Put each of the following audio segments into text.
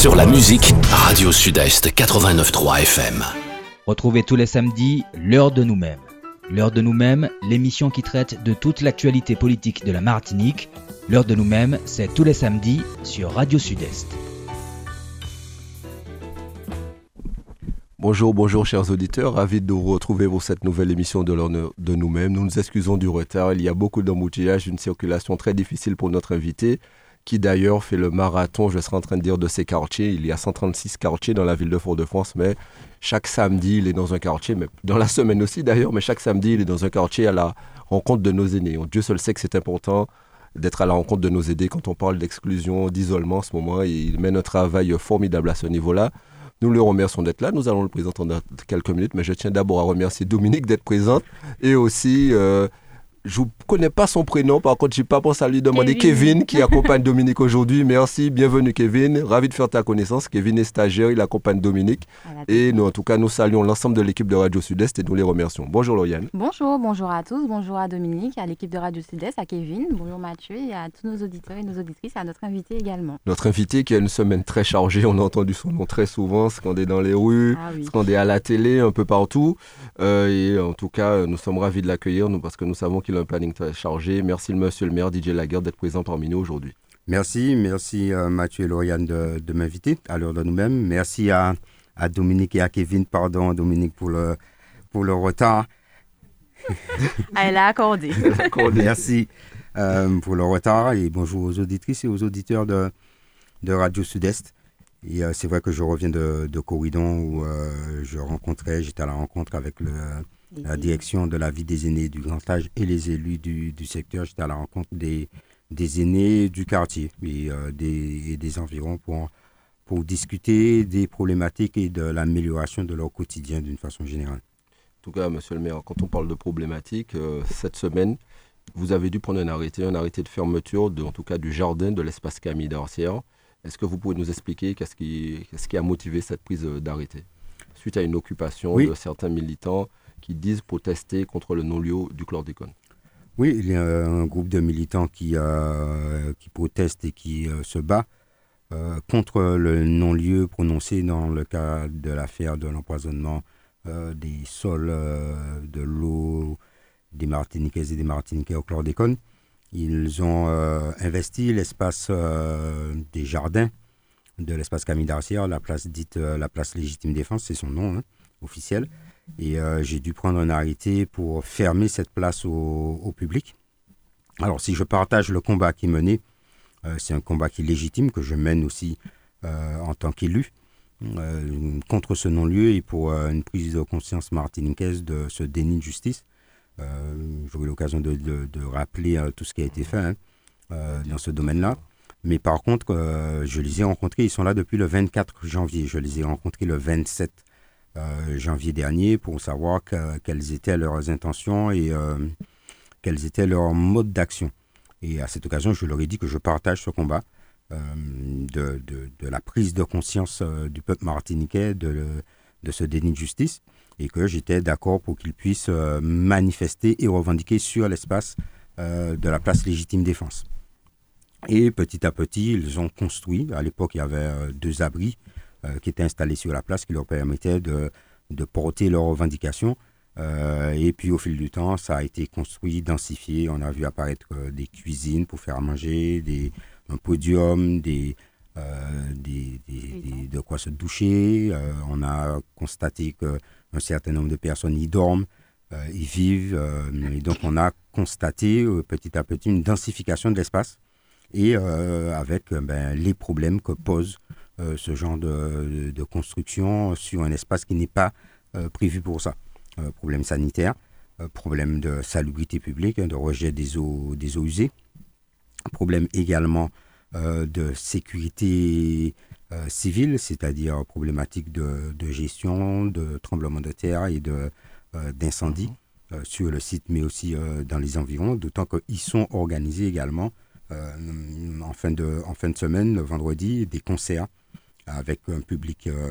Sur la musique, Radio Sud-Est 89.3 FM. Retrouvez tous les samedis l'heure de nous-mêmes. L'heure de nous-mêmes, l'émission qui traite de toute l'actualité politique de la Martinique. L'heure de nous-mêmes, c'est tous les samedis sur Radio Sud-Est. Bonjour, bonjour chers auditeurs, ravi de vous retrouver pour cette nouvelle émission de l'heure de nous-mêmes. Nous nous excusons du retard, il y a beaucoup d'embouteillages, une circulation très difficile pour notre invité qui d'ailleurs fait le marathon, je serais en train de dire, de ces quartiers. Il y a 136 quartiers dans la ville de Fort-de-France, mais chaque samedi, il est dans un quartier, mais dans la semaine aussi d'ailleurs, mais chaque samedi, il est dans un quartier à la rencontre de nos aînés. Dieu seul sait que c'est important d'être à la rencontre de nos aînés quand on parle d'exclusion, d'isolement en ce moment. Il mène un travail formidable à ce niveau-là. Nous le remercions d'être là. Nous allons le présenter dans quelques minutes, mais je tiens d'abord à remercier Dominique d'être présente et aussi euh, je ne connais pas son prénom, par contre, je n'ai pas pensé à lui demander Kevin, qui accompagne Dominique aujourd'hui. Merci, bienvenue Kevin. Ravi de faire ta connaissance. Kevin est stagiaire, il accompagne Dominique. Et nous, en tout cas, nous saluons l'ensemble de l'équipe de Radio Sud-Est et nous les remercions. Bonjour Lauriane. Bonjour, bonjour à tous. Bonjour à Dominique, à l'équipe de Radio Sud-Est, à Kevin. Bonjour Mathieu et à tous nos auditeurs et nos auditrices, à notre invité également. Notre invité qui a une semaine très chargée, on a entendu son nom très souvent, scandé dans les rues, ah scandé à la télé, un peu partout. Euh, et en tout cas, nous sommes ravis de l'accueillir parce que nous savons qu'il a un planning très chargé. Merci monsieur le maire Didier Laguerre d'être présent parmi nous aujourd'hui. Merci, merci euh, Mathieu et Lauriane de, de m'inviter à l'heure de nous-mêmes. Merci à, à, Dominique et à Kevin, pardon Dominique pour le, pour le retard. Elle a accordé. Merci euh, pour le retard et bonjour aux auditrices et aux auditeurs de, de Radio Sud-Est. Et c'est vrai que je reviens de, de Corridon où je rencontrais, j'étais à la rencontre avec le, la direction de la vie des aînés du grand âge et les élus du, du secteur. J'étais à la rencontre des, des aînés du quartier et, euh, des, des, environs pour, pour discuter des problématiques et de l'amélioration de leur quotidien d'une façon générale. En tout cas, monsieur le maire, quand on parle de problématiques, euh, cette semaine, vous avez dû prendre un arrêté, un arrêté de fermeture, de, en tout cas du jardin de l'espace Camille d'Arcière. Est-ce que vous pouvez nous expliquer qu'est-ce qui, qu'est-ce qui a motivé cette prise d'arrêté? Suite à une occupation de certains militants qui disent protester contre le non-lieu du chlordécone. Oui, il y a un groupe de militants qui, euh, qui proteste et qui euh, se bat euh, contre le non-lieu prononcé dans le cas de l'affaire de l'empoisonnement des sols, de l'eau, des Martiniquais et des Martiniquais au chlordécone. Ils ont investi l'espace des jardins de l'espace Camille d'Arcière, la place dite la place légitime défense, c'est son nom hein, officiel. Et euh, j'ai dû prendre un arrêté pour fermer cette place au, public. Alors, si je partage le combat qui mené, euh, c'est un combat qui est légitime, que je mène aussi euh, en tant qu'élu, contre ce non-lieu et pour une prise de conscience martiniquaise de ce déni de justice. J'aurai l'occasion de, rappeler tout ce qui a été fait hein, dans ce domaine-là. Mais par contre, je les ai rencontrés, ils sont là depuis le 24 janvier. Je les ai rencontrés le 27 euh, janvier dernier pour savoir quelles étaient leurs intentions et euh, quels étaient leurs modes d'action. Et à cette occasion, je leur ai dit que je partage ce combat euh, de, de, la prise de conscience du peuple martiniquais de, de ce déni de justice et que j'étais d'accord pour qu'ils puissent manifester et revendiquer sur l'espace de la place légitime défense. Et petit à petit, ils ont construit, à l'époque il y avait deux abris euh, qui étaient installés sur la place qui leur permettaient de, de porter leurs revendications. Euh, et puis au fil du temps, ça a été construit, densifié. On a vu apparaître euh, des cuisines pour faire à manger, des, un podium, des, des, des, de quoi se doucher. on a constaté qu'un certain nombre de personnes y dorment, y vivent. et donc on a constaté petit à petit une densification de l'espace et avec ben, les problèmes que pose euh, ce genre de, construction sur un espace qui n'est pas euh, prévu pour ça. Euh, problème sanitaire, problème de salubrité publique, hein, de rejet des eaux, des eaux usées, problème également de sécurité civile, c'est-à-dire problématique de, gestion, de tremblement de terre et de, d'incendie sur le site, mais aussi dans les environs, d'autant qu'ils sont organisés également en, fin de, en fin de semaine, le vendredi, des concerts avec un public euh,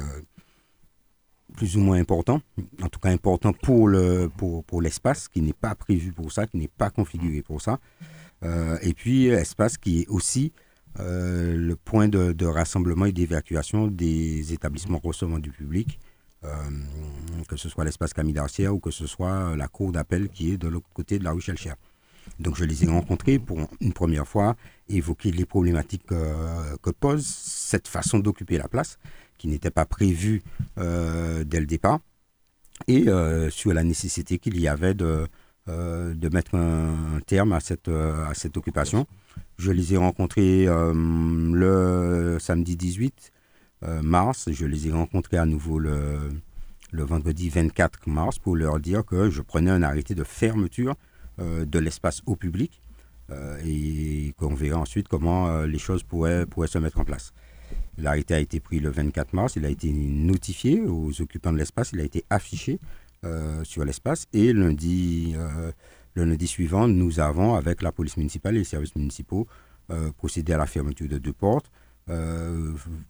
plus ou moins important, en tout cas important pour, le, pour, pour l'espace, qui n'est pas prévu pour ça, qui n'est pas configuré pour ça. Euh, et puis, espace qui est aussi le point de, rassemblement et d'évacuation des établissements recevant du public, que ce soit l'espace Camille d'Arcière ou que ce soit la cour d'appel qui est de l'autre côté de la rue Chelcher. Donc je les ai rencontrés pour une première fois évoquer les problématiques que pose cette façon d'occuper la place, qui n'était pas prévue dès le départ, et sur la nécessité qu'il y avait de, euh, de mettre un, terme à cette, euh, à cette occupation. Je les ai rencontrés euh, le samedi 18 mars. Je les ai rencontrés à nouveau le, le vendredi 24 mars pour leur dire que je prenais un arrêté de fermeture de l'espace au public et qu'on verrait ensuite comment les choses pourraient, pourraient se mettre en place. L'arrêté a été pris le 24 mars, il a été notifié aux occupants de l'espace, il a été affiché euh, sur l'espace. Et lundi, euh, le lundi suivant, nous avons, avec la police municipale et les services municipaux, euh, procédé à la fermeture de deux portes,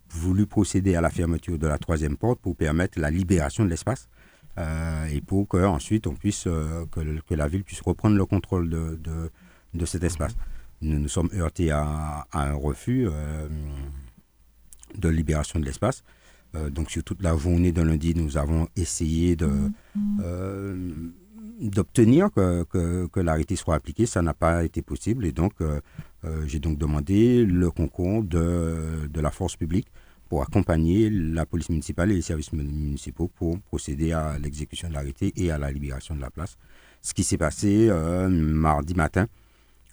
voulu procéder à la fermeture de la troisième porte pour permettre la libération de l'espace. et pour qu'ensuite on puisse que, la ville puisse reprendre le contrôle de, de, cet espace. Nous nous sommes heurtés à, un refus de libération de l'espace. Euh, donc sur toute la journée de lundi, nous avons essayé de, euh, d'obtenir que, l'arrêté soit appliqué. Ça n'a pas été possible et donc euh, j'ai donc demandé le concours de, de, la force publique pour accompagner la police municipale et les services municipaux pour procéder à l'exécution de l'arrêté et à la libération de la place. Ce qui s'est passé mardi matin.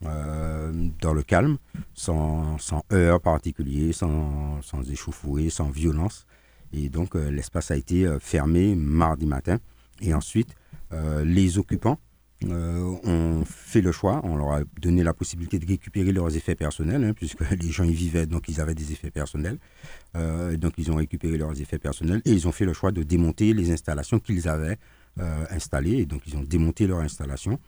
Dans le calme, sans, sans heurts particuliers, sans, sans échauffourée, sans violence. Et donc, euh, l'espace a été euh, fermé mardi matin. Et ensuite, euh, les occupants ont fait le choix, on leur a donné la possibilité de récupérer leurs effets personnels, hein, puisque les gens y vivaient, donc ils avaient des effets personnels. donc ils ont récupéré leurs effets personnels et ils ont fait le choix de démonter les installations qu'ils avaient installées. Et donc ils ont démonté leurs installations.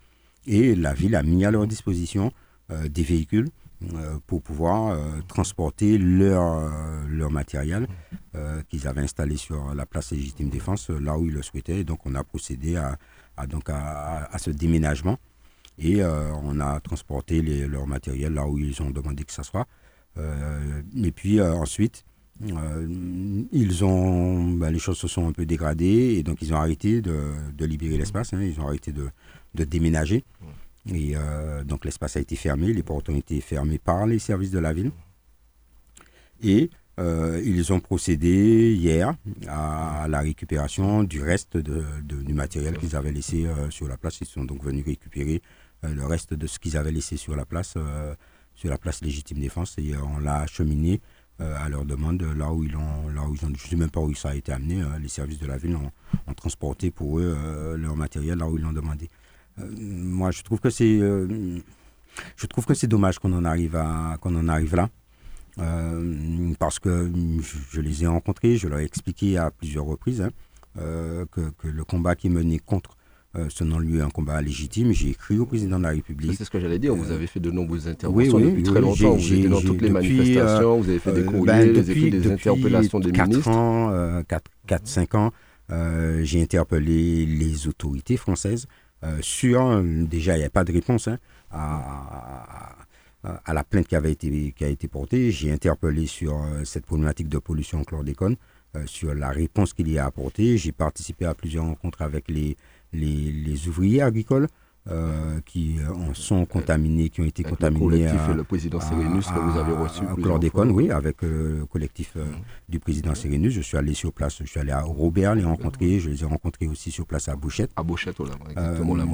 Et la ville a mis à leur disposition des véhicules euh, pour pouvoir euh, transporter leur, euh, leur matériel qu'ils avaient installé sur la place légitime défense là où ils le souhaitaient. donc on a procédé à, donc à, ce déménagement et on a transporté leur matériel là où ils ont demandé que ça soit. et puis ensuite, ils ont, ben, les choses se sont un peu dégradées et donc ils ont arrêté de, de libérer l'espace, hein. ils ont arrêté de, de déménager. Et euh, donc l'espace a été fermé, les portes ont été fermées par les services de la ville. Et euh, ils ont procédé hier à la récupération du reste de, du matériel qu'ils avaient laissé euh, sur la place. Ils sont donc venus récupérer le reste de ce qu'ils avaient laissé sur la place, sur la place légitime défense. Et on l'a acheminé à leur demande là où ils ont, là où ils ont, je ne sais même pas où ça a été amené. les services de la ville ont transporté pour eux leur matériel là où ils l'ont demandé. Euh, moi, je trouve que c'est, euh, je trouve que c'est dommage qu'on en arrive à, qu'on en arrive là. Euh, parce que je, les ai rencontrés, je leur ai expliqué à plusieurs reprises hein, que, que, le combat qui est mené contre ce non-lieu est un combat légitime. J'ai écrit au président de la République. C'est ce que j'allais dire. Vous avez fait de nombreuses interventions depuis très longtemps. Vous étiez dans toutes les manifestations, vous avez fait des courriers, ben, vous avez fait des interpellations des 4 ministres. Ans, 4-5 ans, j'ai interpellé les autorités françaises euh, sur, déjà, il n'y a pas de réponse hein, à, la plainte qui, avait été, qui a été portée. J'ai interpellé sur euh, cette problématique de pollution au chlordécone, euh, sur la réponse qu'il y a apportée. J'ai participé à plusieurs rencontres avec les ouvriers agricoles. Euh, qui en sont contaminés, qui ont été contaminés. Le collectif, le président Sérénus que vous avez reçu. À chlordécone, oui, avec euh, le collectif euh, du président Sérénus. Je suis allé sur place, je suis allé à Robert les rencontrer, je les ai rencontrés aussi sur place à Bouchette. À Bouchette, exactement la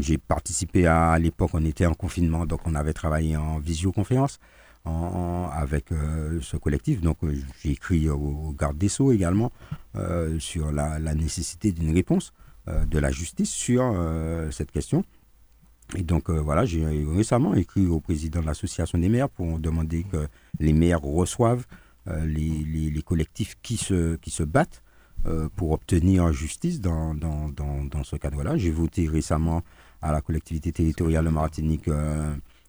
J'ai participé à, l'époque, on était en confinement, donc on avait travaillé en visioconférence. En, avec ce collectif. Donc j'ai écrit au, garde des Sceaux également sur la, la nécessité d'une réponse de la justice sur cette question. Et donc euh, voilà, j'ai récemment écrit au président de l'association des maires pour demander que les maires reçoivent euh, les, les, collectifs qui se, qui se battent euh, pour obtenir justice dans, dans, dans, dans ce cadre-là. J'ai voté récemment à la collectivité territoriale de Martinique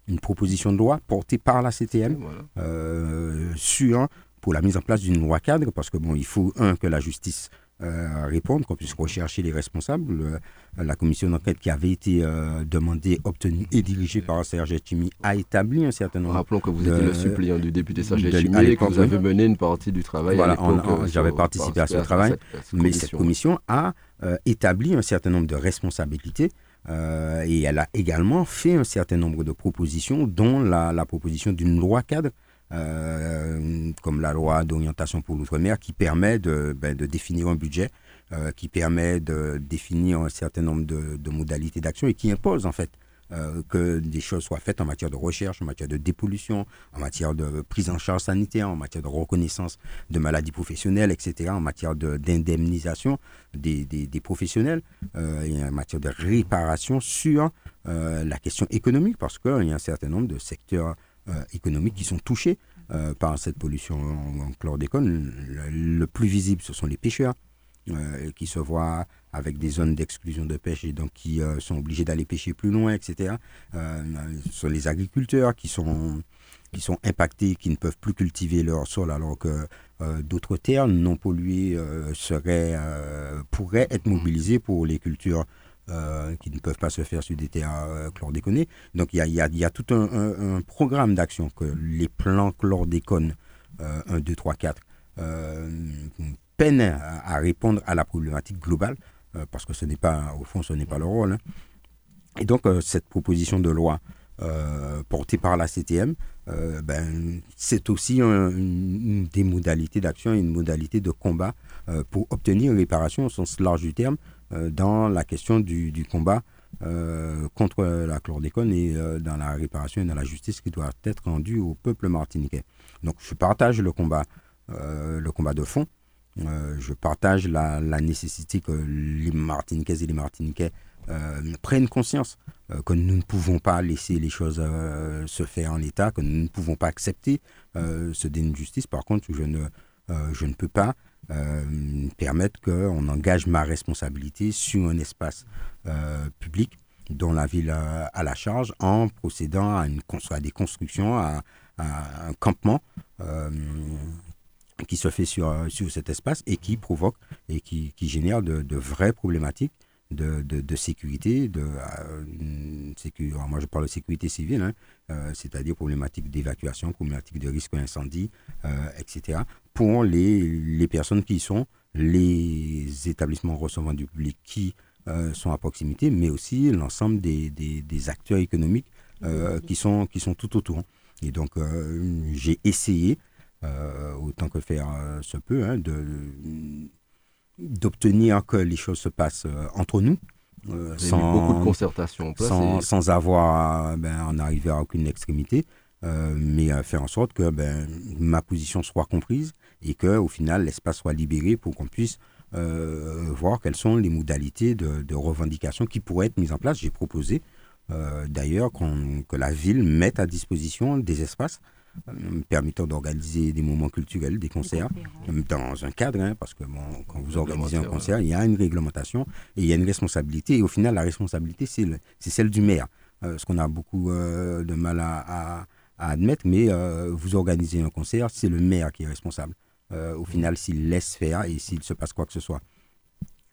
une proposition de loi portée par la CTM sur pour la mise en place d'une loi cadre parce que bon, il faut un que la justice répondre, qu'on puisse rechercher les responsables. la commission d'enquête qui avait été demandée, obtenue et dirigée par Serge Chimi a établi un certain nombre. Rappelons que vous étiez le suppléant du député Serge Chimi et que vous avez mené une partie du travail. Voilà, j'avais participé à ce travail, mais cette commission a établi un certain nombre de responsabilités euh, et elle a également fait un certain nombre de propositions, dont la, proposition d'une loi cadre, euh, comme la loi d'orientation pour l'outre-mer, qui permet de, ben, définir un budget, euh, qui permet de définir un certain nombre de modalités d'action et qui impose en fait euh, que des choses soient faites en matière de recherche, en matière de dépollution, en matière de prise en charge sanitaire, en matière de reconnaissance de maladies professionnelles, etc., en matière d'indemnisation des, professionnels, en matière de réparation sur la question économique, parce qu'il y a un certain nombre de secteurs économiques qui sont touchés par cette pollution en, chlordécone. le, plus visible, ce sont les pêcheurs. Euh, qui se voient avec des zones d'exclusion de pêche et donc qui euh, sont obligés d'aller pêcher plus loin, etc. Euh, ce sont les agriculteurs qui sont, qui sont impactés, qui ne peuvent plus cultiver leur sol alors que d'autres terres non polluées seraient, pourraient être mobilisées pour les cultures qui ne peuvent pas se faire sur des terres chlordéconées. Donc il y a, tout un, programme d'action que les plans chlordécone 1, 2, 3, 4 peine à, répondre à la problématique globale, euh, parce que ce n'est pas, au fond, ce n'est pas le rôle. Hein. Et donc, euh, cette proposition de loi euh, portée par la CTM, ben, c'est aussi une, des modalités d'action et une modalité de combat pour obtenir réparation au sens large du terme dans la question du, combat contre la chlordécone et dans la réparation et dans la justice qui doit être rendue au peuple martiniquais. Donc je partage le combat, le combat de fond, euh, je partage la, nécessité que les Martiniquaises et les Martiniquais euh, prennent conscience euh, que nous ne pouvons pas laisser les choses se faire en l'état, que nous ne pouvons pas accepter ce déni de justice. Par contre, je ne, je ne peux pas permettre qu'on engage ma responsabilité sur un espace public dont la ville a, la charge en procédant à, une, des constructions, à, un campement qui se fait sur, euh, sur cet espace et qui provoque et qui, génère de, vraies problématiques de, de, de sécurité. De, euh, moi, je parle de sécurité civile, hein, euh, c'est-à-dire problématiques d'évacuation, problématiques de risque d'incendie, etc. Pour les, les personnes qui sont les établissements recevant du public qui sont à proximité, mais aussi l'ensemble des, des, des, acteurs économiques qui, sont, qui sont tout autour. Et donc, j'ai essayé euh, autant que faire euh, se peut, hein, d'obtenir que les choses se passent euh, entre nous. sans, beaucoup de concertation sans, sans, avoir ben, en arriver à aucune extrémité, mais faire en sorte que ben, ma position soit comprise et que au final l'espace soit libéré pour qu'on puisse voir quelles sont les modalités de, de, revendication qui pourraient être mises en place. J'ai proposé d'ailleurs que la ville mette à disposition des espaces euh, permettant d'organiser des moments culturels, des concerts, dans un cadre, hein, parce que quand vous organisez un concert, il y a une réglementation et il y a une responsabilité. Et au final, la responsabilité, c'est celle du maire. Euh, ce qu'on a beaucoup euh, de mal à, admettre, mais vous organisez un concert, c'est le maire qui est responsable. au final, s'il laisse faire et s'il se passe quoi que ce soit.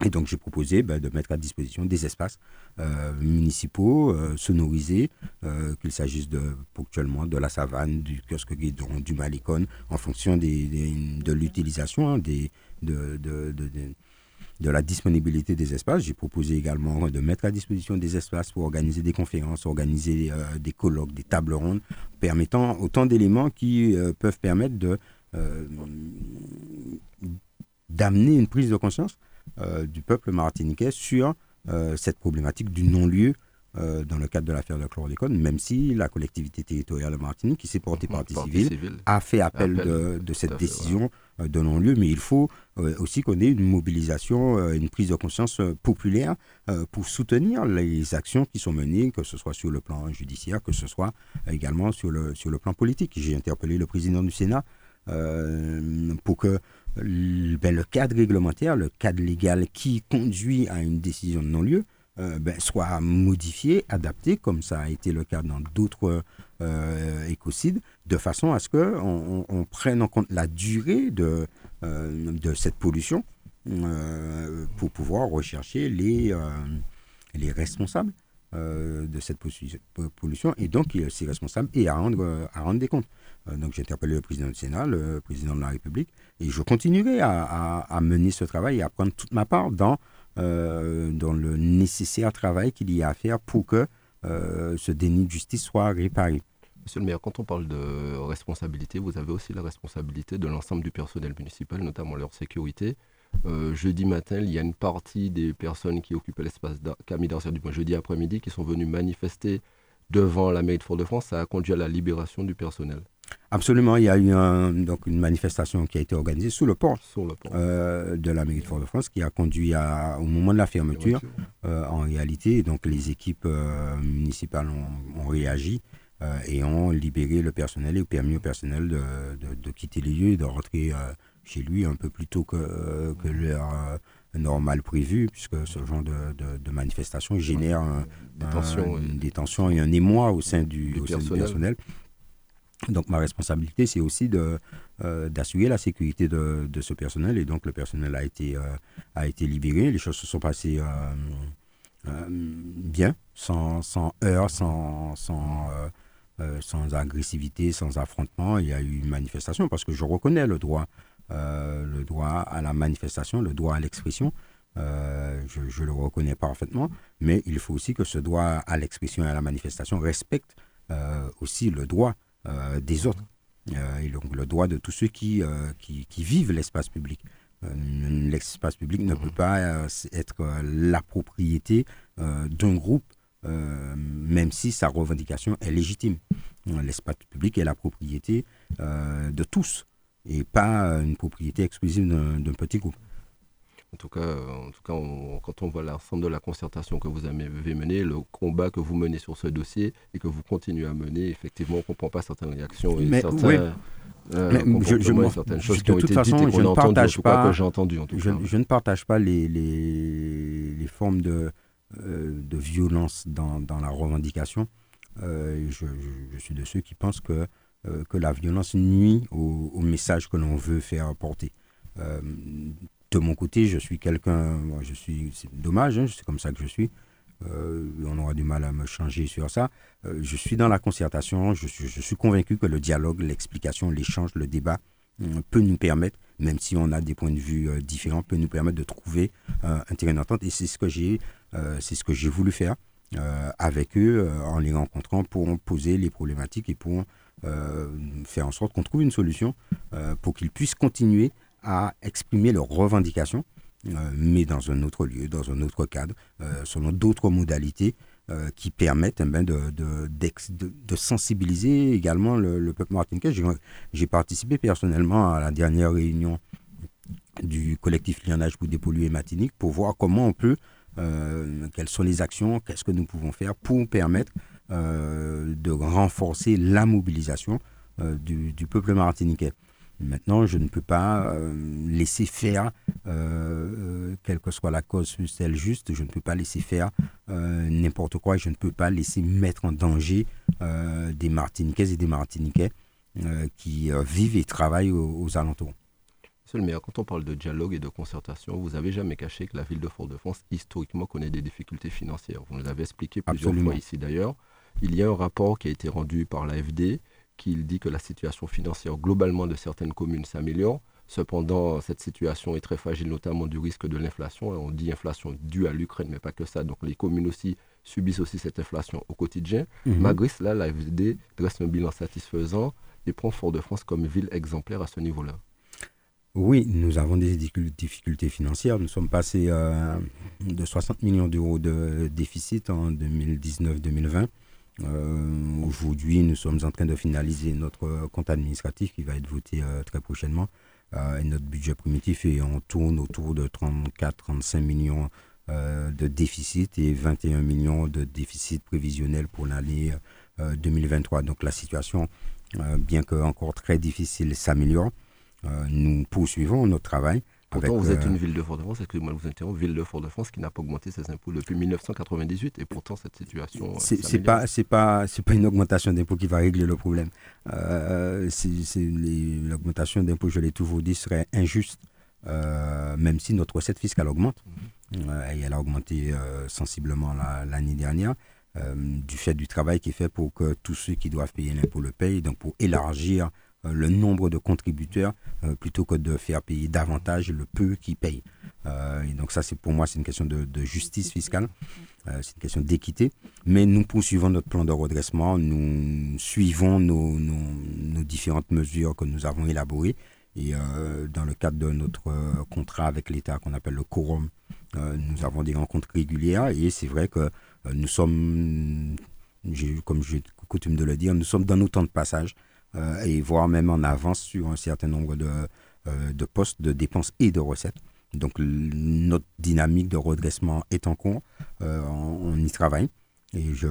Et donc j'ai proposé ben, de mettre à disposition des espaces euh, municipaux euh, sonorisés, euh, qu'il s'agisse ponctuellement de la savane, du kiosque guidon, du malicone, en fonction de l'utilisation, hein, de, de, la disponibilité des espaces. J'ai proposé également de mettre à disposition des espaces pour organiser des conférences, organiser des colloques, des tables rondes, permettant autant d'éléments qui peuvent permettre de d'amener une prise de conscience du peuple martiniquais sur euh, cette problématique du non-lieu euh, dans le cadre de l'affaire de chlordécone, même si la collectivité territoriale de Martinique, qui s'est portée partie, civile, a fait appel, de, cette décision de non-lieu. Mais il faut aussi qu'on ait une mobilisation, une prise de conscience populaire pour soutenir les actions qui sont menées, que ce soit sur le plan judiciaire, que ce soit également sur le, sur le plan politique. J'ai interpellé le président du Sénat pour que ben, le cadre réglementaire, le cadre légal qui conduit à une décision de non-lieu, euh, ben, soit modifié, adapté, comme ça a été le cas dans d'autres euh, écocides, de façon à ce qu'on on, prenne en compte la durée de, euh, de cette pollution pour pouvoir rechercher les, les responsables de cette pollution et donc ces responsables et à rendre, à rendre des comptes. Donc j'ai interpellé le président du Sénat, le président de la République et je continuerai à, mener ce travail et à prendre toute ma part dans euh, dans le nécessaire travail qu'il y a à faire pour que euh, ce déni de justice soit réparé. Monsieur le maire, quand on parle de responsabilité, vous avez aussi la responsabilité de l'ensemble du personnel municipal, notamment leur sécurité. Euh, jeudi matin, il y a une partie des personnes qui occupaient l'espace Camille d'Arcière du point jeudi après-midi qui sont venues manifester devant la mairie de Fort-de-France. Ça a conduit à la libération du personnel. Absolument, il y a eu donc une manifestation qui a été organisée sous le port, le euh, de la mairie de Fort-de-France qui a conduit à, au moment de la fermeture, euh, en réalité, donc les équipes euh, municipales ont, réagi et ont libéré le personnel et permis au personnel de, quitter les lieux et de rentrer chez lui un peu plus tôt que, que l'heure normale prévue, puisque ce genre de, manifestation génère des, tensions, et un émoi au sein du, au sein du personnel. Donc ma responsabilité, c'est aussi de, euh, d'assurer la sécurité de, de, ce personnel. Et donc le personnel a été, euh, a été libéré. Les choses se sont passées euh, bien, sans, sans heurts, sans, sans, sans, agressivité, sans affrontement. Il y a eu une manifestation parce que je reconnais le droit, le droit à la manifestation, le droit à l'expression. je, je, le reconnais parfaitement, mais il faut aussi que ce droit à l'expression et à la manifestation respecte aussi le droit des autres. Euh, et donc le droit de tous ceux qui, euh, qui, vivent l'espace public. l'espace public ne peut pas être la propriété d'un groupe, même si sa revendication est légitime. L'espace public est la propriété de tous et pas une propriété exclusive d'un petit groupe. En tout cas, en tout cas quand on voit l'ensemble de la concertation que vous avez menée, le combat que vous menez sur ce dossier et que vous continuez à mener, effectivement, on ne comprend pas certaines réactions et certains, euh, je, certaines choses qui ont été façon, dites et je ne partage pas, j'ai entendu. En tout je, je, ne partage pas les, les, les formes de, euh, de violence dans, dans, la revendication. Euh, je, suis de ceux qui pensent que, que la violence nuit au, au message que l'on veut faire porter de mon côté, je suis quelqu'un, je suis, c'est dommage, hein, c'est comme ça que je suis. Euh, on aura du mal à me changer sur ça. Euh, je suis dans la concertation, je suis, convaincu que le dialogue, l'explication, l'échange, le débat euh, peut nous permettre, même si on a des points de vue différents, peut nous permettre de trouver un terrain d'entente. Et c'est ce que j'ai, c'est ce que j'ai voulu faire avec eux en les rencontrant pour poser les problématiques et pour faire en sorte qu'on trouve une solution pour qu'ils puissent continuer à exprimer leurs revendications, euh, mais dans un autre lieu, dans un autre cadre, euh, selon d'autres modalités euh, qui permettent eh ben, de, sensibiliser également le, peuple martiniquais. J'ai participé personnellement à la dernière réunion du collectif Lianage pour dépolluer Martinique pour voir comment on peut, quelles sont les actions, qu'est-ce que nous pouvons faire pour permettre de renforcer la mobilisation du, du peuple martiniquais. Maintenant, je ne peux pas euh, laisser faire, euh, euh, quelle que soit la cause, celle juste, je ne peux pas laisser faire n'importe quoi, je ne peux pas laisser mettre en danger des Martiniquaises et des Martiniquais qui vivent et travaillent aux, alentours. Monsieur le maire, quand on parle de dialogue et de concertation, vous n'avez jamais caché que la ville de Fort-de-France, historiquement, connaît des difficultés financières. Vous nous avez expliqué plusieurs fois ici d'ailleurs. Il y a un rapport qui a été rendu par l'AFD qu'il dit que la situation financière globalement de certaines communes s'améliore. Cependant, cette situation est très fragile, notamment du risque de l'inflation. On dit inflation due à l'Ukraine, mais pas que ça. Donc les communes aussi subissent aussi cette inflation au quotidien. Mhm. Malgré cela, la FD dresse un bilan satisfaisant et prend Fort-de-France comme ville exemplaire à ce niveau-là. Oui, nous avons des difficultés financières. Nous sommes passés euh, de 60 millions d'euros de déficit en 2019-2020 euh, aujourd'hui, nous sommes en train de finaliser notre compte administratif qui va être voté euh, très prochainement. Euh, et notre budget primitif, et on tourne autour de 34-35 millions de déficit et 21 millions de déficit prévisionnel pour l'année 2023. Donc la situation, bien que encore très difficile, s'améliore. nous poursuivons notre travail. Pourtant, vous êtes une ville de Fort-de-France, excusez-moi vous interrompre, ville de Fort-de-France qui n'a pas augmenté ses impôts depuis 1998 et pourtant cette situation. Euh, c'est pas c'est pas c'est pas une augmentation d'impôts qui va régler le problème. Euh, l'augmentation d'impôts, je l'ai toujours dit, serait injuste même si notre recette fiscale augmente. et elle a augmenté sensiblement l'année dernière. du fait du travail qui est fait pour que tous ceux qui doivent payer l'impôt le payent, donc pour élargir le nombre de contributeurs plutôt que de faire payer davantage le peu qui payent. et donc ça, c'est pour moi, c'est une question de, justice fiscale. Euh, c'est une question d'équité. Mais nous poursuivons notre plan de redressement, nous suivons nos, différentes mesures que nous avons élaborées. Et euh, dans le cadre de notre euh, contrat avec l'État qu'on appelle le quorum, nous avons des rencontres régulières. Et c'est vrai que nous sommes, comme j'ai coutume de le dire, nous sommes dans nos temps de passage et voire même en avance sur un certain nombre de, de postes de dépenses et de recettes. Donc notre dynamique de redressement est en cours, euh, on, y travaille et je,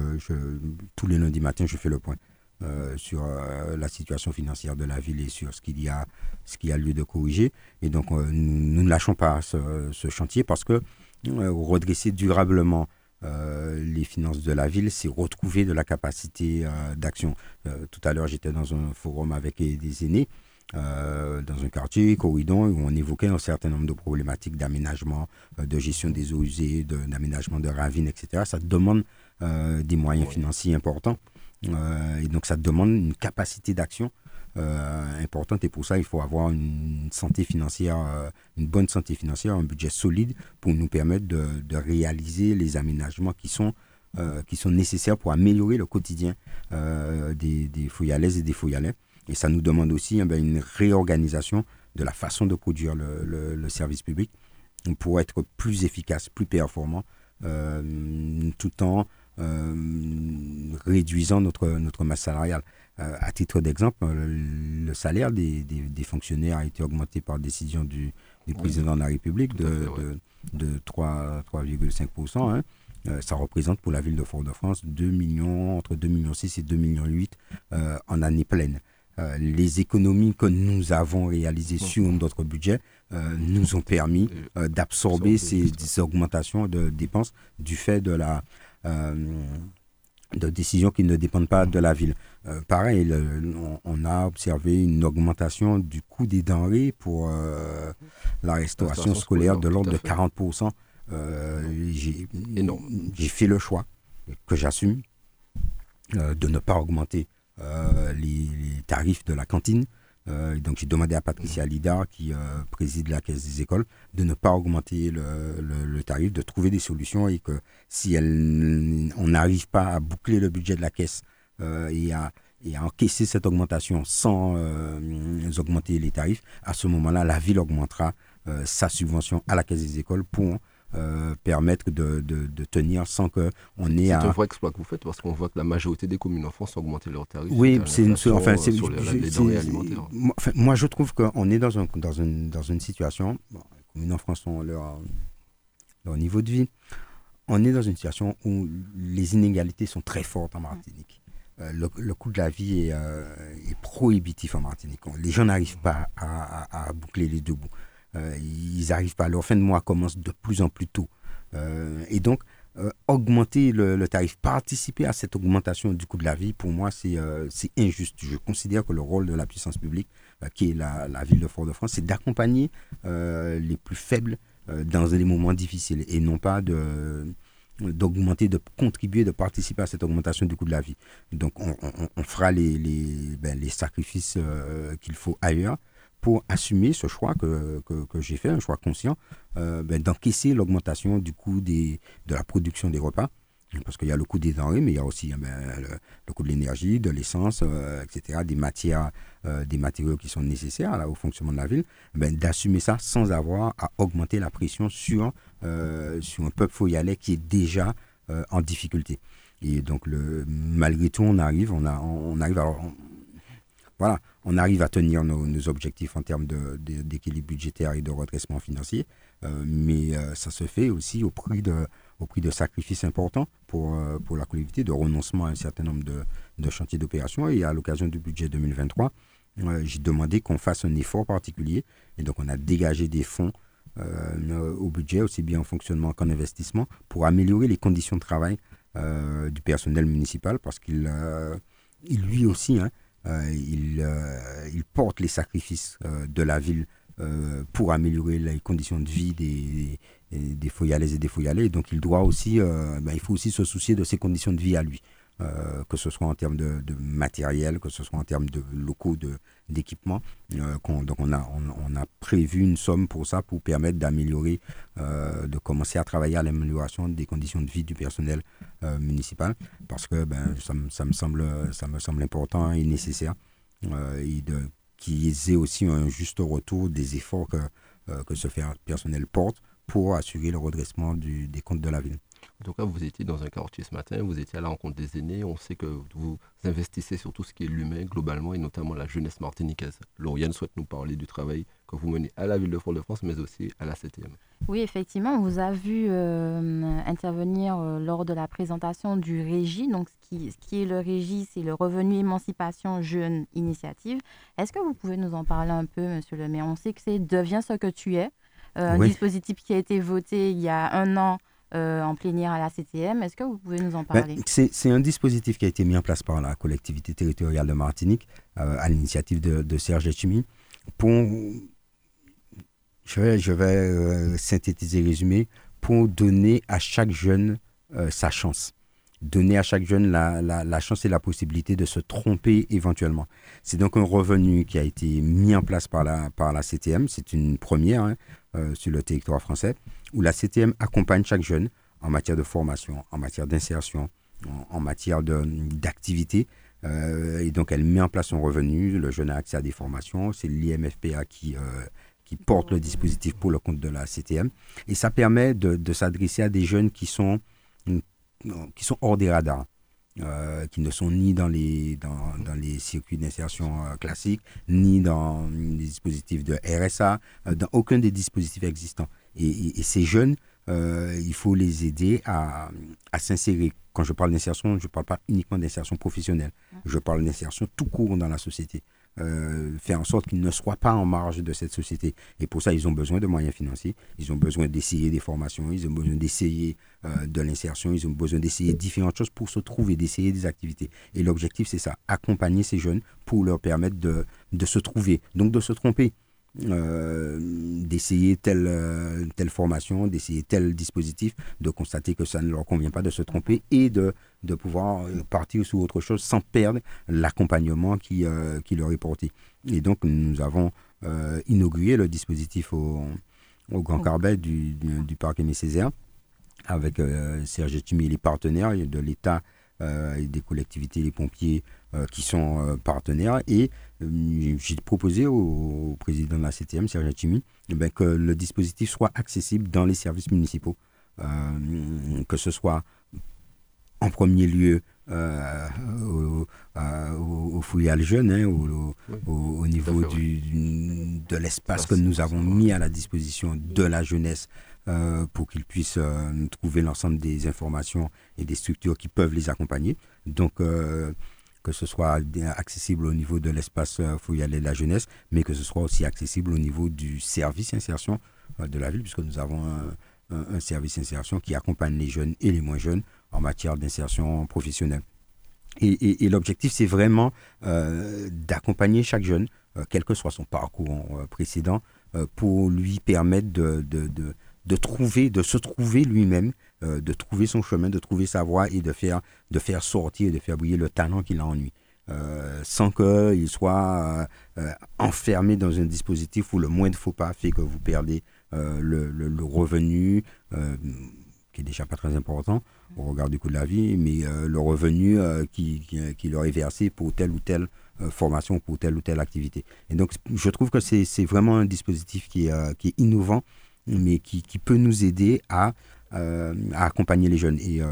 tous les lundis matins je fais le point euh, sur euh, la situation financière de la ville et sur ce qu'il y a, ce qui a lieu de corriger. Et donc nous, ne lâchons pas ce, chantier parce que redresser durablement les finances de la ville, c'est retrouver de la capacité d'action. tout à l'heure, j'étais dans un forum avec des aînés euh, dans un quartier, Corridon, où on évoquait un certain nombre de problématiques d'aménagement, euh, de gestion des eaux usées, d'aménagement de, ravines, etc. Ça demande euh, des moyens financiers importants. et donc, ça demande une capacité d'action importante. Et pour ça, il faut avoir une santé financière, une bonne santé financière, un budget solide pour nous permettre de, réaliser les aménagements qui sont qui sont nécessaires pour améliorer le quotidien des, des et des Foyalais. Et ça nous demande aussi eh ben, une réorganisation de la façon de produire le, service public pour être plus efficace, plus performant, euh, tout en euh, réduisant notre, notre masse salariale. Euh, à titre d'exemple, le, salaire des, fonctionnaires a été augmenté par décision du, président de la République de, de, 3,5%. Hein. ça représente pour la ville de Fort-de-France 2 millions, entre 2,6 millions et 2,8 millions en année pleine. Euh, les économies que nous avons réalisées sur notre budget euh, nous ont permis euh, d'absorber ces, augmentations de dépenses du fait de la de décisions qui ne dépendent pas de la ville. pareil, on, a observé une augmentation du coût des denrées pour la restauration scolaire de l'ordre de 40%. J'ai fait le choix que j'assume de ne pas augmenter euh, les, tarifs de la cantine. Euh, donc j'ai demandé à Patricia Lidar, qui euh, préside la caisse des écoles, de ne pas augmenter le, tarif, de trouver des solutions et que si elle, on n'arrive pas à boucler le budget de la caisse et à, encaisser cette augmentation sans augmenter les tarifs, à ce moment-là, la ville augmentera sa subvention à la caisse des écoles pour euh, permettre de, de, tenir sans qu'on ait C'est un vrai exploit que vous faites parce qu'on voit que la majorité des communes en France ont augmenté leurs tarifs. Oui, c'est une. Enfin, c'est, moi, je trouve qu'on est dans, un, dans, une, dans une situation. les communes en France ont leur, leur niveau de vie. On est dans une situation où les inégalités sont très fortes en Martinique. Euh, le, coût de la vie est, euh, est, prohibitif en Martinique. Les gens n'arrivent pas à, à, à, boucler les deux bouts. Euh, ils n'arrivent pas. Leur fin de mois commence de plus en plus tôt. Euh, et donc, euh, augmenter le, tarif, participer à cette augmentation du coût de la vie, pour moi, c'est injuste. Je considère que le rôle de la puissance publique, qui est la, ville de Fort-de-France, c'est d'accompagner les plus faibles dans les moments difficiles et non pas de d'augmenter, de contribuer, de participer à cette augmentation du coût de la vie. Donc on, fera les, les, ben, les sacrifices qu'il faut ailleurs pour assumer ce choix que, que, j'ai fait, un choix conscient, euh, ben, d'encaisser l'augmentation du coût des, de la production des repas. Parce qu'il y a le coût des denrées, mais il y a aussi hein, ben, le, coût de l'énergie, de l'essence, euh, etc., des matières, euh, des matériaux qui sont nécessaires au fonctionnement de la ville, ben, d'assumer ça sans avoir à augmenter la pression sur, sur un peuple foyalais qui est déjà en difficulté. Et donc, le, malgré tout, on arrive, on, arrive voilà, on arrive à tenir nos, objectifs en termes d'équilibre budgétaire et de redressement financier, euh, mais euh, ça se fait aussi au prix de, au prix de sacrifices importants pour, euh, pour la collectivité, de renoncement à un certain nombre de, chantiers d'opération. Et à l'occasion du budget 2023, j'ai demandé qu'on fasse un effort particulier. Et donc, on a dégagé des fonds au budget, aussi bien en fonctionnement qu'en investissement, pour améliorer les conditions de travail du personnel municipal, parce qu'il lui aussi, hein, il, euh, il, porte les sacrifices euh, de la ville pour améliorer les conditions de vie des, des, foyalaises et des foyalais. Donc il doit aussi, ben, il faut aussi se soucier de ses conditions de vie à lui. Euh, que ce soit en termes de, matériel, que ce soit en termes de locaux, d'équipement. Euh, donc on a, prévu une somme pour ça, pour permettre d'améliorer, euh, de commencer à travailler à l'amélioration des conditions de vie du personnel municipal, parce que ben, ça, me semble, important et nécessaire, et qu'ils aient aussi un juste retour des efforts que, que ce personnel porte pour assurer le redressement des comptes de la ville. En tout cas, vous étiez dans un quartier ce matin, vous étiez à la rencontre des aînés. On sait que vous investissez sur tout ce qui est l'humain globalement et notamment la jeunesse martiniquaise. Lauriane souhaite nous parler du travail que vous menez à la ville de Fort-de-France, mais aussi à la CTM. Oui, effectivement, on vous a vu euh, intervenir euh, lors de la présentation du RÉGI. Donc, ce qui, ce qui est le RÉGI, c'est le Revenu Émancipation Jeune Initiative. Est-ce que vous pouvez nous en parler un peu, monsieur le maire On sait que c'est Deviens ce que tu es, euh, un dispositif qui a été voté il y a un an euh, en plénière à la CTM. Est-ce que vous pouvez nous en ben, parler? C'est un dispositif qui a été mis en place par la collectivité territoriale de Martinique euh, à l'initiative de, Serge Etchimi pour, je vais, je vais euh, synthétiser, résumer, pour donner à chaque jeune sa chance donner à chaque jeune la, la, chance et la possibilité de se tromper éventuellement. C'est donc un revenu qui a été mis en place par la, par la CTM. C'est une première hein, sur le territoire français où la CTM accompagne chaque jeune en matière de formation, en matière d'insertion, en, matière d'activité. Euh, et donc, elle met en place son revenu. Le jeune a accès à des formations. C'est l'IMFPA qui, euh, qui porte le dispositif pour le compte de la CTM. Et ça permet de, s'adresser à des jeunes qui sont, qui sont hors des radars. Euh, qui ne sont ni dans les, dans, dans les circuits d'insertion classiques, ni dans les dispositifs de RSA, dans aucun des dispositifs existants. Et, ces jeunes, euh, il faut les aider à, s'insérer. Quand je parle d'insertion, je ne parle pas uniquement d'insertion professionnelle. Je parle d'insertion tout court dans la société. Euh, faire en sorte qu'ils ne soient pas en marge de cette société. Et pour ça, ils ont besoin de moyens financiers, ils ont besoin d'essayer des formations, ils ont besoin d'essayer euh, de l'insertion, ils ont besoin d'essayer différentes choses pour se trouver, d'essayer des activités. Et l'objectif, c'est ça, accompagner ces jeunes pour leur permettre de, de se trouver, donc de se tromper. Euh, d'essayer telle, euh, telle formation, d'essayer tel dispositif, de constater que ça ne leur convient pas, de se tromper et de, de pouvoir euh, partir sur autre chose sans perdre l'accompagnement qui, qui leur est porté. Et donc, nous avons inauguré le dispositif au, Grand Carbet du, du, parc Aimé Césaire avec Serge Tumi et les partenaires de l'État et des collectivités, les pompiers qui sont partenaires. Et j'ai proposé au, président de la CTM, Serge Chimi, eh ben, que le dispositif soit accessible dans les services municipaux, euh, que ce soit en premier lieu euh, au, au, fouillage jeune, hein, au, niveau du, de l'espace que nous avons mis à la disposition de la jeunesse pour qu'ils puissent trouver l'ensemble des informations et des structures qui peuvent les accompagner. Donc, que ce soit accessible au niveau de l'espace euh, y a la jeunesse, mais que ce soit aussi accessible au niveau du service insertion euh, de la ville, puisque nous avons un, service insertion qui accompagne les jeunes et les moins jeunes en matière d'insertion professionnelle. Et, l'objectif, c'est vraiment euh, d'accompagner chaque jeune, quel que soit son parcours précédent, pour lui permettre de, de, de, de, trouver, de se trouver lui-même euh, de trouver son chemin, de trouver sa voie et de faire, de faire sortir, de faire briller le talent qu'il a en lui. Euh, sans qu'il soit euh, enfermé dans un dispositif où le moins de faux pas fait que vous perdez le, le, revenu, qui est déjà pas très important au regard du coût de la vie, mais le revenu qui, qui, leur est versé pour telle ou telle formation, pour telle ou telle activité. Et donc, je trouve que c'est vraiment un dispositif qui est, qui est innovant, mais qui, qui, peut nous aider à euh, à accompagner les jeunes. Et euh,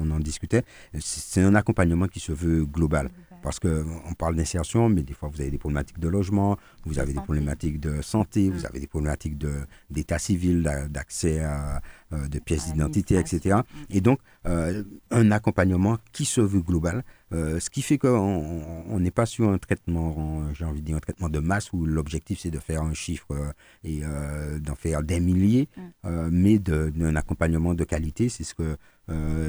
on, en discutait. C'est un accompagnement qui se veut global. Parce qu'on parle d'insertion, mais des fois, vous avez des problématiques de logement, vous avez des problématiques de santé, vous mm. avez des problématiques d'état civil, d'accès à euh, de pièces d'identité, etc. Et donc, un accompagnement qui se veut global, euh, ce qui fait qu'on n'est pas sur un traitement, j'ai envie de dire un traitement de masse où l'objectif c'est de faire un chiffre euh, et euh, d'en faire des milliers, mm. mais d'un accompagnement de qualité. C'est ce que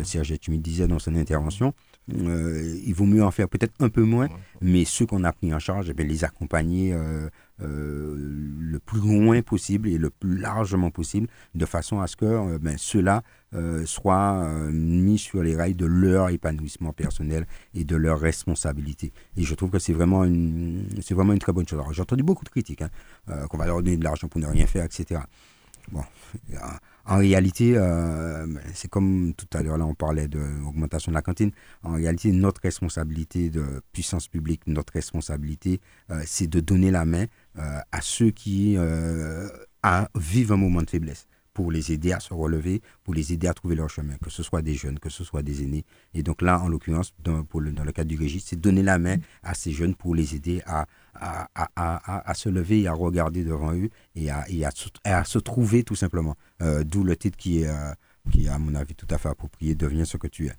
Serge Tumi disait dans son intervention. Il vaut mieux en faire peut-être un peu moins, mais ceux qu'on a pris en charge, eh les accompagner le plus loin possible et le plus largement possible, de façon à ce que ben, ceux-là soient mis sur les rails de leur épanouissement personnel et de leur responsabilité. Et je trouve que c'est vraiment une, c'est vraiment une très bonne chose. j'ai entendu beaucoup de critiques, hein, qu'on va leur donner de l'argent pour ne rien faire, etc. Bon, en réalité, euh, c'est comme tout à l'heure, là, on parlait d'augmentation de la cantine. En réalité, notre responsabilité de puissance publique, notre responsabilité, euh, c'est de donner la main euh, à ceux qui vivent un moment de faiblesse pour les aider à se relever, pour les aider à trouver leur chemin, que ce soit des jeunes, que ce soit des aînés. Et donc là, en l'occurrence, dans, le, cadre du registre, c'est donner la main à ces jeunes pour les aider à, se lever et à regarder devant eux et à, se trouver tout simplement. Euh, d'où le titre qui est, euh, qui à mon avis, tout à fait approprié, Deviens ce que tu es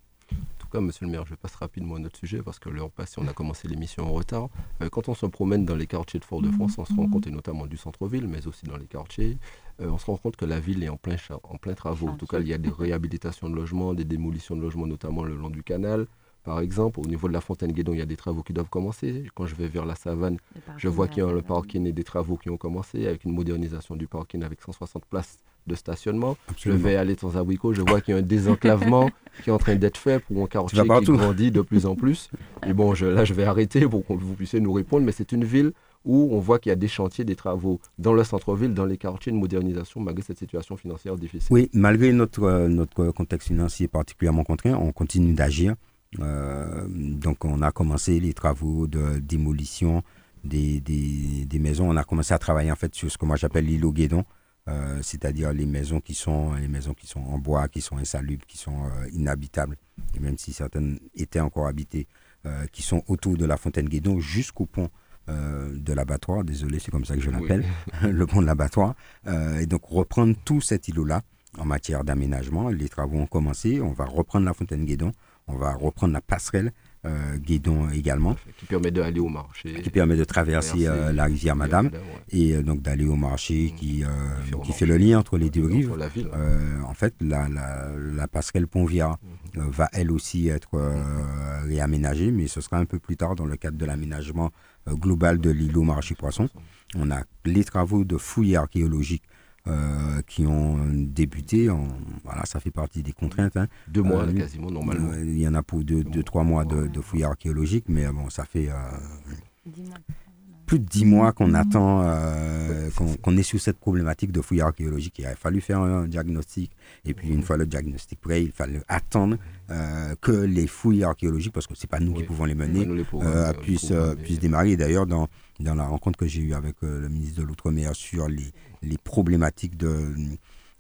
cas, monsieur le maire, je passe rapidement à notre sujet parce que l'heure passée, on a commencé l'émission en retard. Euh, quand on se promène dans les quartiers de Fort-de-France, on se rend compte, et notamment du centre-ville, mais aussi dans les quartiers, euh, on se rend compte que la ville est en plein, en plein travaux. En tout cas, il y a des réhabilitations de logements, des démolitions de logements, notamment le long du canal. Par exemple, au niveau de la fontaine Guédon, il y a des travaux qui doivent commencer. Quand je vais vers la savane, je vois qu'il y a le parking et des travaux qui ont commencé avec une modernisation du parking avec 160 places de stationnement. Je vais aller dans un je vois qu'il y a un désenclavement qui est en train d'être fait pour un quartier qui grandit de plus en plus. Et bon, je, là, je vais arrêter pour que vous puissiez nous répondre, mais c'est une ville où on voit qu'il y a des chantiers, des travaux dans le centre-ville, dans les quartiers de modernisation, malgré cette situation financière difficile. Oui, malgré notre, euh, contexte financier particulièrement contraint, on continue d'agir. Euh, donc, on a commencé les travaux de démolition des, maisons. On a commencé à travailler en fait sur ce que moi j'appelle l'îlot Guédon. Euh, c'est-à-dire les maisons qui sont les maisons qui sont en bois, qui sont insalubres, qui sont inhabitables, même si certaines étaient encore habitées, qui sont autour de la fontaine Guédon jusqu'au pont de l'abattoir. Désolé, c'est comme ça que je l'appelle, le pont de l'abattoir. et donc reprendre tout cet îlot-là en matière d'aménagement. Les travaux ont commencé. On va reprendre la fontaine Guédon, on va reprendre la passerelle euh, Guédon également. Qui permet d'aller au marché. Qui permet de traverser, euh, la rivière Madame et euh, donc d'aller au marché mmh. qui, qui fait le lien entre les deux rives. en fait, la, la, passerelle Pont-Via mmh. va elle aussi être réaménagée, mais ce sera un peu plus tard dans le cadre de l'aménagement global de l'îlot Marché Poisson. On a les travaux de fouilles archéologiques euh, qui ont débuté. En, voilà, ça fait partie des contraintes. Hein. Deux mois euh, quasiment normalement. il y en a pour deux, deux trois mois de, de fouilles archéologiques, mais bon, ça fait euh, plus de dix mois qu'on attend, qu'on est sur cette problématique de fouilles archéologiques. Il a fallu faire un diagnostic, et puis une fois le diagnostic prêt, il fallait attendre que les fouilles archéologiques, parce que c'est pas nous qui pouvons les mener, puissent, puissent démarrer. D'ailleurs, dans, dans la rencontre que j'ai eue avec le ministre de l'Outre-mer sur les les problématiques de,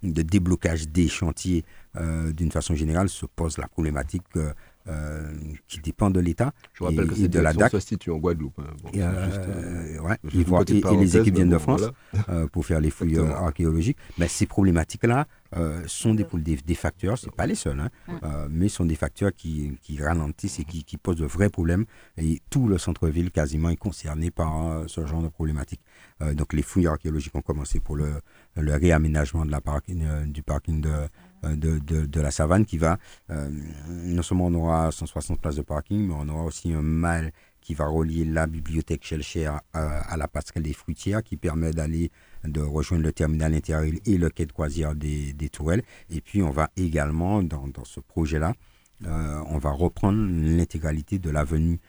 de déblocage des chantiers euh, d'une façon générale se pose la problématique euh, euh, qui dépend de l'État et, que de la DAC. se situe en Guadeloupe. Hein. et, et, les équipes viennent de France pour faire les fouilles archéologiques. Mais ces problématiques-là sont des, des, des facteurs, ce pas les seuls, hein, mais sont des facteurs qui, qui ralentissent et qui, qui, posent de vrais problèmes. Et tout le centre-ville quasiment est concerné par ce genre de problématiques. donc les fouilles archéologiques ont commencé pour le, le réaménagement de la parking, du parking de euh, de, de, la savane qui va, euh, non seulement on aura 160 places de parking, mais on aura aussi un mal qui va relier la bibliothèque Chelcher à, à, la passerelle des fruitières qui permet d'aller de rejoindre le terminal intérieur et le quai de croisière des, des Tourelles. Et puis on va également, dans, dans ce projet-là, euh, on va reprendre l'intégralité de l'avenue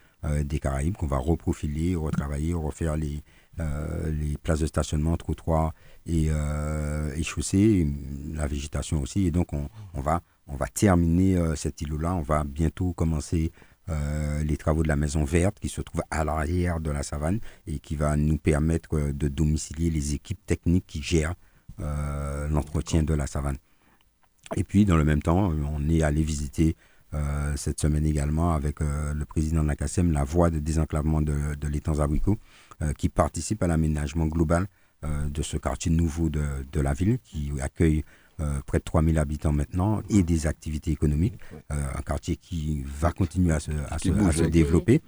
des Caraïbes qu'on va reprofiler, retravailler, refaire les, les places de stationnement, trottoirs et, euh, la végétation aussi. Et donc, on, on va, on va terminer euh, cet îlot-là. On va bientôt commencer euh, les travaux de la maison verte qui se trouve à l'arrière de la savane et qui va nous permettre euh, de domicilier les équipes techniques qui gèrent l'entretien de la savane. Et puis, dans le même temps, on est allé visiter cette semaine également avec le président de la la voie de désenclavement de, de l'étang abricot qui participe à l'aménagement global de ce quartier nouveau de, de la ville qui accueille euh, près de 3000 habitants maintenant et des activités économiques. Euh, un quartier qui va continuer à se, à se, développer.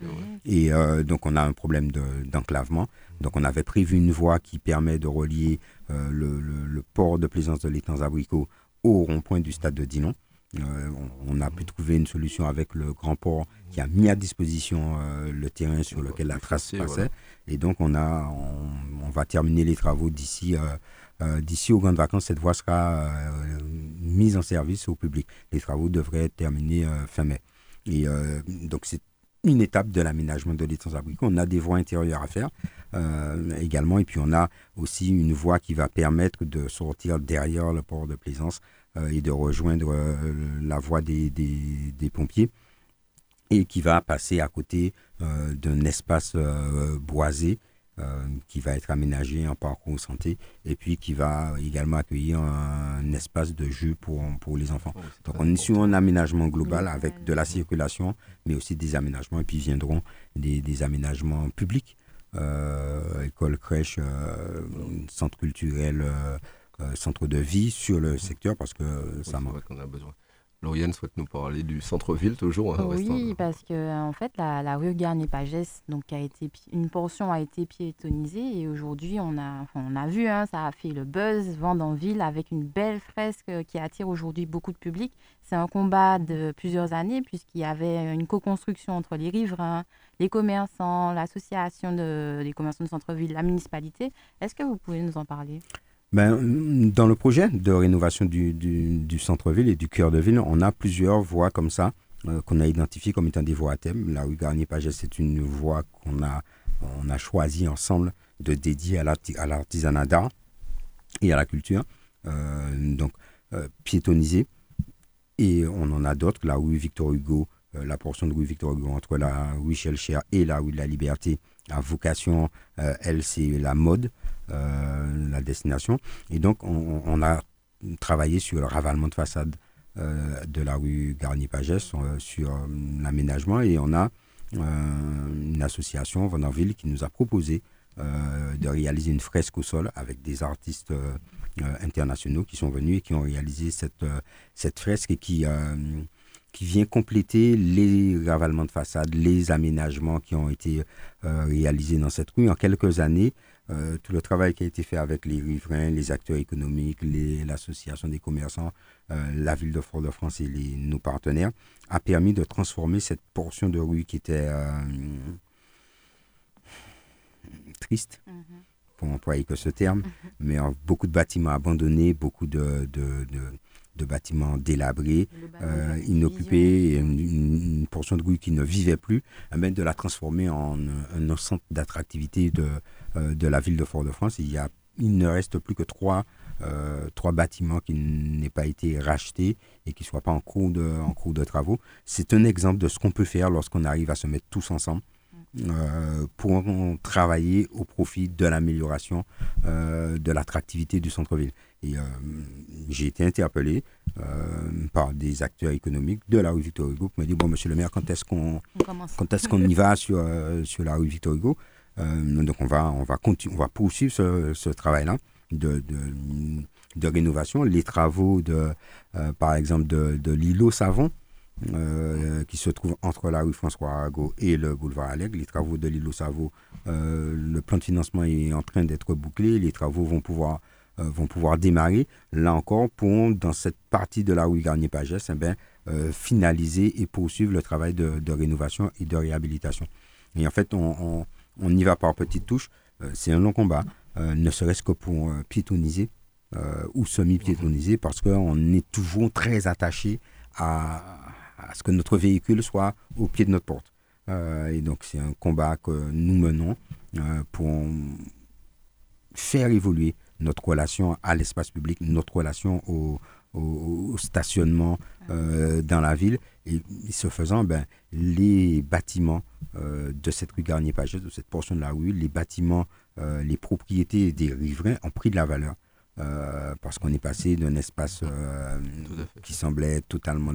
Et donc on a un problème d'enclavement. donc on avait prévu une voie qui permet de relier le, le, port de plaisance de l'étang abricot au rond-point du stade de Dinon. on, a pu trouver une solution avec le Grand Port qui a mis à disposition le terrain sur lequel la trace passait. Et donc, on, a, on, va terminer les travaux d'ici d'ici aux grandes vacances. Cette voie sera mise en service au public. Les travaux devraient être terminés fin mai. Et donc, c'est une étape de l'aménagement de l'étang abricot. On a des voies intérieures à faire euh, également, et puis on a aussi une voie qui va permettre de sortir derrière le port de Plaisance euh, et de rejoindre euh, la voie des, des, pompiers, et qui va passer à côté d'un espace boisé euh, qui va être aménagé en parcours santé et puis qui va également accueillir un, espace de jeu pour, pour les enfants. Oh, Donc on est sur un aménagement global avec de la circulation, mais aussi des aménagements et puis viendront des, des aménagements publics, euh, école, crèche, euh, centre culturel, centre de vie sur le secteur parce que ça manque. qu'on a besoin. Lauriane souhaite nous parler du centre-ville toujours. Hein, oui, parce que en fait, la, rue Garnier-Pagès, donc a été une portion a été piétonnisée et aujourd'hui on a, on a vu, hein, ça a fait le buzz ville avec une belle fresque qui attire aujourd'hui beaucoup de public. C'est un combat de plusieurs années puisqu'il y avait une co-construction entre les riverains, les commerçants, l'association de, des commerçants de centre-ville, la municipalité. Est-ce que vous pouvez nous en parler? Ben, dans le projet de rénovation du, centre-ville et du cœur de ville, on a plusieurs voies comme ça euh, qu'on a identifiées comme étant des voies à thème. La rue Garnier-Pagès, c'est une voie qu'on a, on a choisi ensemble de dédier à l'artisanat d'art et à la culture. Euh, donc, euh, piétonnisée. Et on en a d'autres. La rue Victor Hugo, la portion de rue Victor Hugo entre la rue Chelcher et la rue de la Liberté a vocation, elle, c'est la mode. Euh, la destination. Et donc, on, a travaillé sur le ravalement de façade euh, de la rue Garnier-Pagès, euh, sur l'aménagement, et on a une association, Vanderville, qui nous a proposé de réaliser une fresque au sol avec des artistes internationaux qui sont venus et qui ont réalisé cette, cette fresque et qui, qui vient compléter les ravalements de façade, les aménagements qui ont été réalisés dans cette rue. En quelques années, euh, tout le travail qui a été fait avec les riverains, les acteurs économiques, l'association des commerçants, euh, la ville de Fort-de-France et les, nos partenaires, a permis de transformer cette portion de rue qui était euh, triste, mm-hmm. pour employer que ce terme, mm-hmm. mais beaucoup de bâtiments abandonnés, beaucoup de, de, de bâtiments délabrés, euh, inoccupés, une, portion de rue qui ne vivait plus, mais de la transformer en un, centre d'attractivité de, euh, de la ville de Fort-de-France. Il, y a, il ne reste plus que trois, euh, trois bâtiments qui n'aient pas été rachetés et qui ne soient pas en cours de, en cours de travaux. C'est un exemple de ce qu'on peut faire lorsqu'on arrive à se mettre tous ensemble. Euh, pour travailler au profit de l'amélioration de l'attractivité du centre-ville. Et j'ai été interpellé par des acteurs économiques de la rue Victor Hugo qui m'ont dit Bon, monsieur le maire, quand est-ce qu'on est qu'on y va sur, sur la rue Victor Hugo? Euh, donc on va, on va, on va poursuivre ce, travail-là de, de, rénovation. Les travaux, de, euh, par exemple, de, de l'îlot Savon, euh, qui se trouve entre la rue François Arago et le boulevard Allègre. Les travaux de l'îlot Savon, le plan de financement est en train d'être bouclé. Les travaux vont pouvoir, vont pouvoir démarrer. Là encore, pour, dans cette partie de la rue Garnier-Pagès, eh ben, finaliser et poursuivre le travail de, rénovation et de réhabilitation. Et en fait, on on y va par petites touches. Euh, c'est un long combat, euh, ne serait-ce que pour euh, piétoniser ou semi-piétoniser, parce qu'on est toujours très attaché à, ce que notre véhicule soit au pied de notre porte. et donc c'est un combat que nous menons pour faire évoluer notre relation à l'espace public, notre relation au, au, stationnement euh, dans la ville. Et ce faisant, ben, les bâtiments euh, de cette rue Garnier-Pagès, de cette portion de la rue, les bâtiments, euh, les propriétés des riverains ont pris de la valeur. Euh, parce qu'on est passé d'un espace euh, qui semblait totalement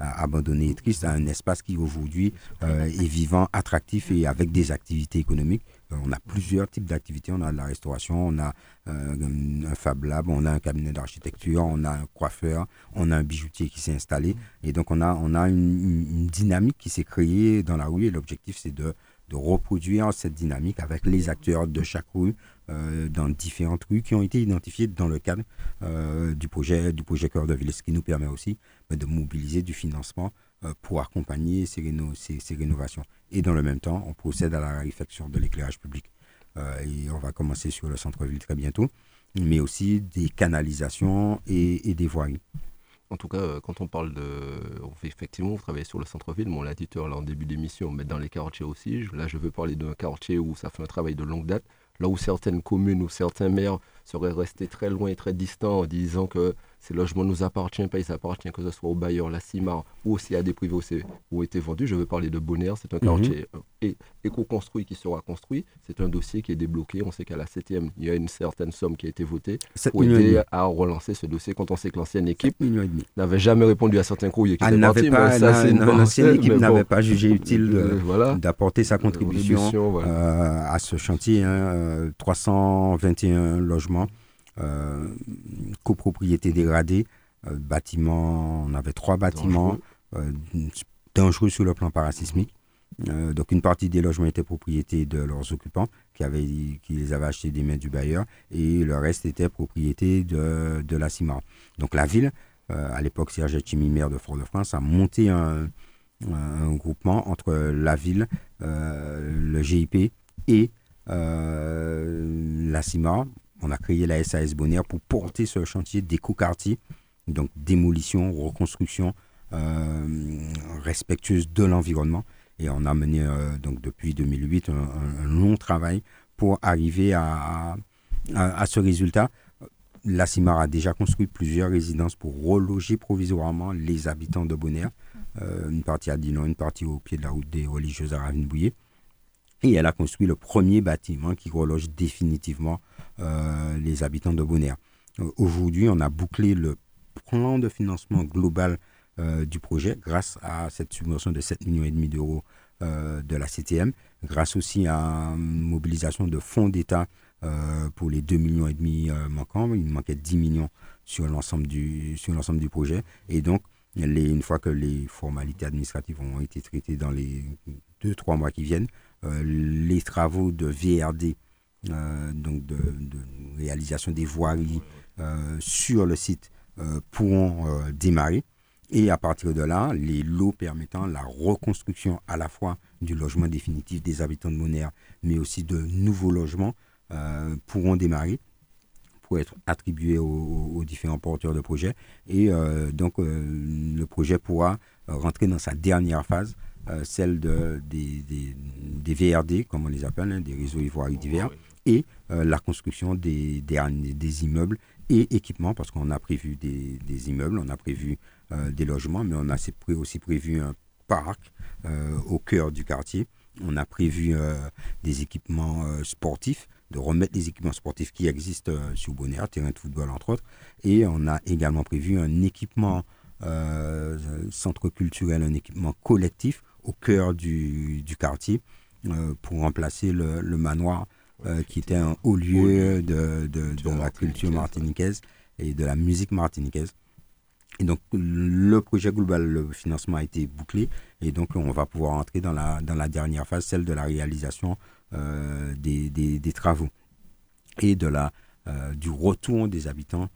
abandonné et triste à un espace qui aujourd'hui euh, est vivant, attractif et avec des activités économiques. On a plusieurs types d'activités. On a de la restauration, on a un Fab Lab, on a un cabinet d'architecture, on a un coiffeur, on a un bijoutier qui s'est installé. Et donc on a, une, dynamique qui s'est créée dans la rue et l'objectif c'est de, reproduire cette dynamique avec les acteurs de chaque rue dans différentes rues qui ont été identifiées dans le cadre du projet du projet Cœur de Ville, ce qui nous permet aussi de mobiliser du financement pour accompagner ces, ces, rénovations. Et dans le même temps, on procède à la réfection de l'éclairage public. et on va commencer sur le centre-ville très bientôt, mais aussi des canalisations et, des voiries. En tout cas, euh, quand on parle de. Effectivement, vous travaillez sur le centre-ville, mais on l'a dit là en début d'émission, mais dans les quartiers aussi. Là, je veux parler d'un quartier où ça fait un travail de longue date, là où certaines communes ou certains maires seraient restés très loin et très distants en disant que ces logements nous appartiennent pas, ils appartiennent que ce soit au bailleur, la CIMAR ou aussi à des privés où, ont été vendus. Je veux parler de Bonner, c'est un quartier mhm. éco-construit qui sera construit. C'est un dossier qui est débloqué. On sait qu'à la 7e, il y a une certaine somme qui a été votée pour aider à relancer ce dossier quand on sait que l'ancienne équipe n'avait jamais répondu à certains courriers qui étaient partis. L'ancienne équipe n'avait pas jugé utile euh, d'apporter sa contribution euh, à ce chantier. 321 hein, euh, logements euh, copropriété dégradée, euh, bâtiments, on avait trois bâtiments euh, dangereux sur le plan parasismique. donc une partie des logements étaient propriété de leurs occupants qui, avaient, qui les avaient achetés des mains du bailleur et le reste était propriété de, la CIMAR. Donc la ville, à l'époque Serge Chimi, maire de Fort-de-France, a monté un, un, groupement entre la ville, le GIP et la CIMAR on a créé la SAS Bonheur pour porter ce chantier d'éco-quartier, donc démolition, reconstruction euh, respectueuse de l'environnement. Et on a mené euh, donc depuis 2008 un, long travail pour arriver à, à, ce résultat. La CIMAR a déjà construit plusieurs résidences pour reloger provisoirement les habitants de Bonaire. Euh, une partie à Dinan, une partie au pied de la route des religieuses à Ravine-Bouillet. Et elle a construit le premier bâtiment qui reloge définitivement les habitants de Bonaire. Euh, aujourd'hui, on a bouclé le plan de financement global euh, du projet grâce à cette subvention de 7,5 millions d'euros de la CTM, grâce aussi à une mobilisation de fonds d'État pour les 2 millions et manquants. Il manquait 10 millions sur l'ensemble du, du projet. Et donc, une fois que les formalités administratives ont été traitées dans les 2-3 mois qui viennent, les travaux de VRD euh, donc de, réalisation des voiries euh, sur le site euh, pourront démarrer. Et à partir de là, les lots permettant la reconstruction à la fois du logement définitif des habitants de Monaire, mais aussi de nouveaux logements pourront démarrer pour être attribués aux, différents porteurs de projets. Et donc, le projet pourra rentrer dans sa dernière phase, celle de, des, des, VRD, comme on les appelle, hein, des réseaux ivoiriens divers, et euh, la construction des, des, immeubles et équipements, parce qu'on a prévu des, immeubles, on a prévu euh, des logements, mais on a aussi prévu un parc euh, au cœur du quartier. On a prévu des équipements sportifs, de remettre des équipements sportifs qui existent sur Bonaire, terrain de football entre autres. Et on a également prévu un équipement centre culturel, un équipement collectif au cœur du, quartier pour remplacer le manoir euh, qui était un haut lieu de, de, la culture martiniquaise et de la musique martiniquaise. Et donc, le projet global, le financement a été bouclé. Et donc, on va pouvoir entrer dans la, dans la dernière phase, celle de la réalisation euh, des, des, des, travaux et de la, euh, du retour des habitants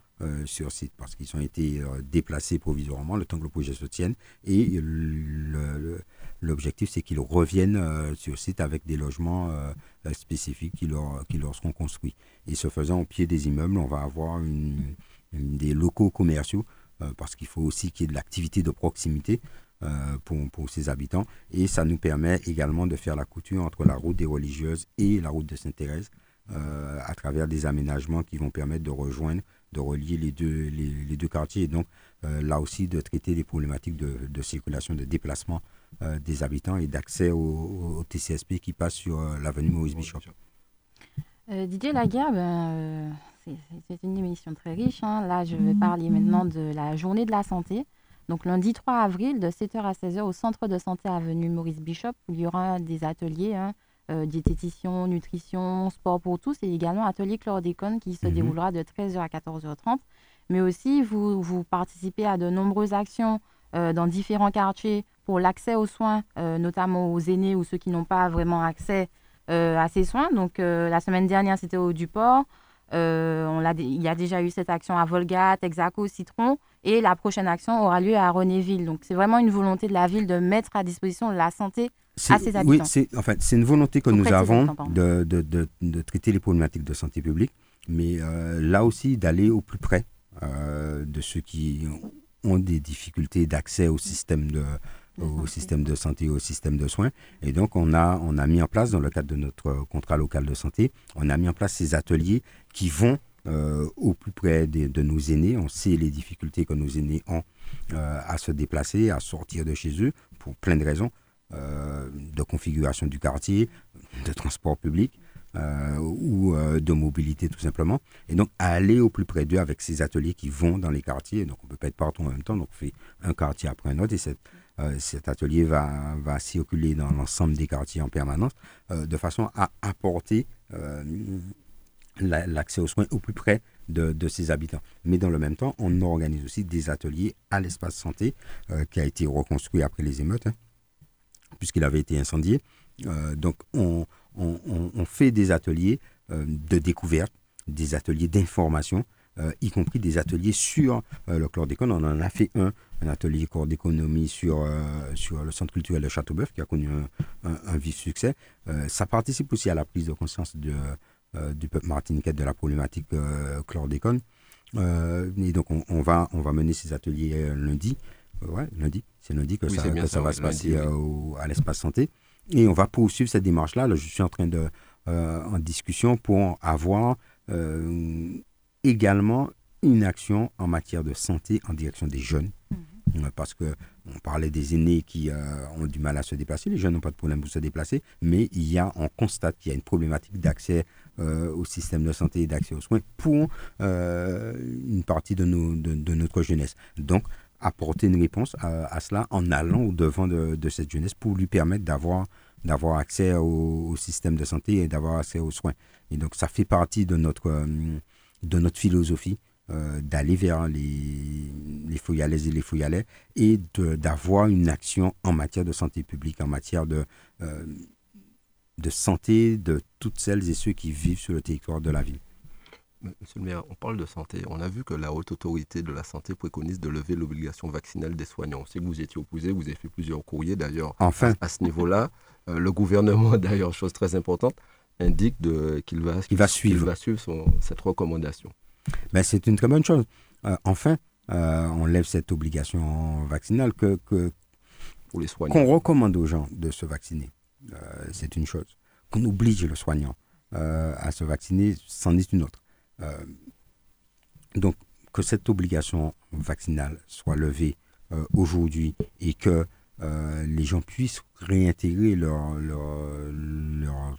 sur site parce qu'ils ont été déplacés provisoirement le temps que le projet se tienne. Et le L'objectif, c'est qu'ils reviennent euh, sur site avec des logements euh, euh, spécifiques qui leur, qui leur seront construits. Et ce faisant, au pied des immeubles, on va avoir des locaux commerciaux parce qu'il faut aussi qu'il y ait de l'activité de proximité pour, pour ces habitants. Et ça nous permet également de faire la couture entre la route des religieuses et la route de Sainte-Thérèse à travers des aménagements qui vont permettre de rejoindre, de relier les deux, les, deux quartiers et donc là aussi de traiter les problématiques de, de circulation, de déplacement euh, des habitants et d'accès au, TCSP qui passe sur euh, l'avenue Maurice Bishop. Euh, Didier Laguerre, ben, c'est une émission très riche. Hein. Là, je vais parler maintenant de la journée de la santé. Donc lundi 3 avril, de 7h à 16h, au centre de santé avenue Maurice Bishop, où il y aura des ateliers hein, diététicien, nutrition, sport pour tous, et également atelier chlordécone qui se mhm. déroulera de 13h à 14h30. Mais aussi, vous, vous participez à de nombreuses actions dans différents quartiers pour l'accès aux soins, euh, notamment aux aînés ou ceux qui n'ont pas vraiment accès à ces soins. Donc la semaine dernière, c'était au Duport. on a, il y a déjà eu cette action à Volga, Texaco, Citron. Et la prochaine action aura lieu à Renéville. Donc c'est vraiment une volonté de la ville de mettre à disposition la santé à ses habitants. Oui, c'est en fait, une volonté que nous avons de, de, de, de, traiter les problématiques de santé publique, mais euh, là aussi d'aller au plus près euh, de ceux qui ont des difficultés d'accès au système de, au système de santé, au système de soins. Et donc, on a, on a mis en place, dans le cadre de notre contrat local de santé, on a mis en place ces ateliers qui vont euh, au plus près de, nos aînés. On sait les difficultés que nos aînés ont euh, à se déplacer, à sortir de chez eux, pour plein de raisons, euh, de configuration du quartier, de transport public. ou de mobilité tout simplement. Et donc aller au plus près d'eux avec ces ateliers qui vont dans les quartiers. Donc on ne peut pas être partout en même temps, donc on fait un quartier après un autre et cet atelier va, circuler dans l'ensemble des quartiers en permanence de façon à apporter l'accès aux soins au plus près de, de, ses habitants. Mais dans le même temps, on organise aussi des ateliers à l'espace santé euh, qui a été reconstruit après les émeutes, hein, puisqu'il avait été incendié. Euh, donc on, fait des ateliers euh, de découverte, des ateliers d'information, y compris des ateliers sur le chlordécone. On en a fait un, un atelier cours d'économie sur, sur le centre culturel de Châteauboeuf qui a connu un, un, un vif succès. ça participe aussi à la prise de conscience de euh, du peuple martiniquais de la problématique euh, chlordécone. Euh, et donc, on, va, on va mener ces ateliers lundi. ouais, lundi. C'est lundi que, ça, ça, va se passer à l'espace santé. Et on va poursuivre cette démarche-là. Là, je suis en train de, en discussion pour avoir également une action en matière de santé en direction des jeunes. Mmh. Euh, parce que on parlait des aînés qui euh, ont du mal à se déplacer. Les jeunes n'ont pas de problème pour se déplacer, mais il y a, on constate qu'il y a une problématique d'accès euh, au système de santé et d'accès aux soins pour une partie de, nos, de, notre jeunesse. Donc, apporter une réponse à, cela en allant au devant de, de, cette jeunesse pour lui permettre d'avoir d'avoir accès au, au, système de santé et d'avoir accès aux soins. Et donc, ça fait partie de notre, de notre philosophie euh, d'aller vers les, les et les fouillalais et d'avoir une action en matière de santé publique, en matière de, euh, de santé de toutes celles et ceux qui vivent sur le territoire de la ville. Monsieur le maire, on parle de santé. On a vu que la haute autorité de la santé préconise de lever l'obligation vaccinale des soignants. On sait que vous étiez opposé, vous avez fait plusieurs courriers d'ailleurs enfin. à, ce niveau-là. Euh, le gouvernement, d'ailleurs, chose très importante, indique qu'il va, va suivre, va suivre cette recommandation. Ben, c'est une très bonne chose. Euh, enfin, euh, on lève cette obligation vaccinale que, que les qu'on recommande aux gens de se vacciner. Euh, c'est une chose. Qu'on oblige le soignant à se vacciner, c'en est une autre. donc, que cette obligation vaccinale soit levée aujourd'hui et que les gens puissent réintégrer leur, leur, leur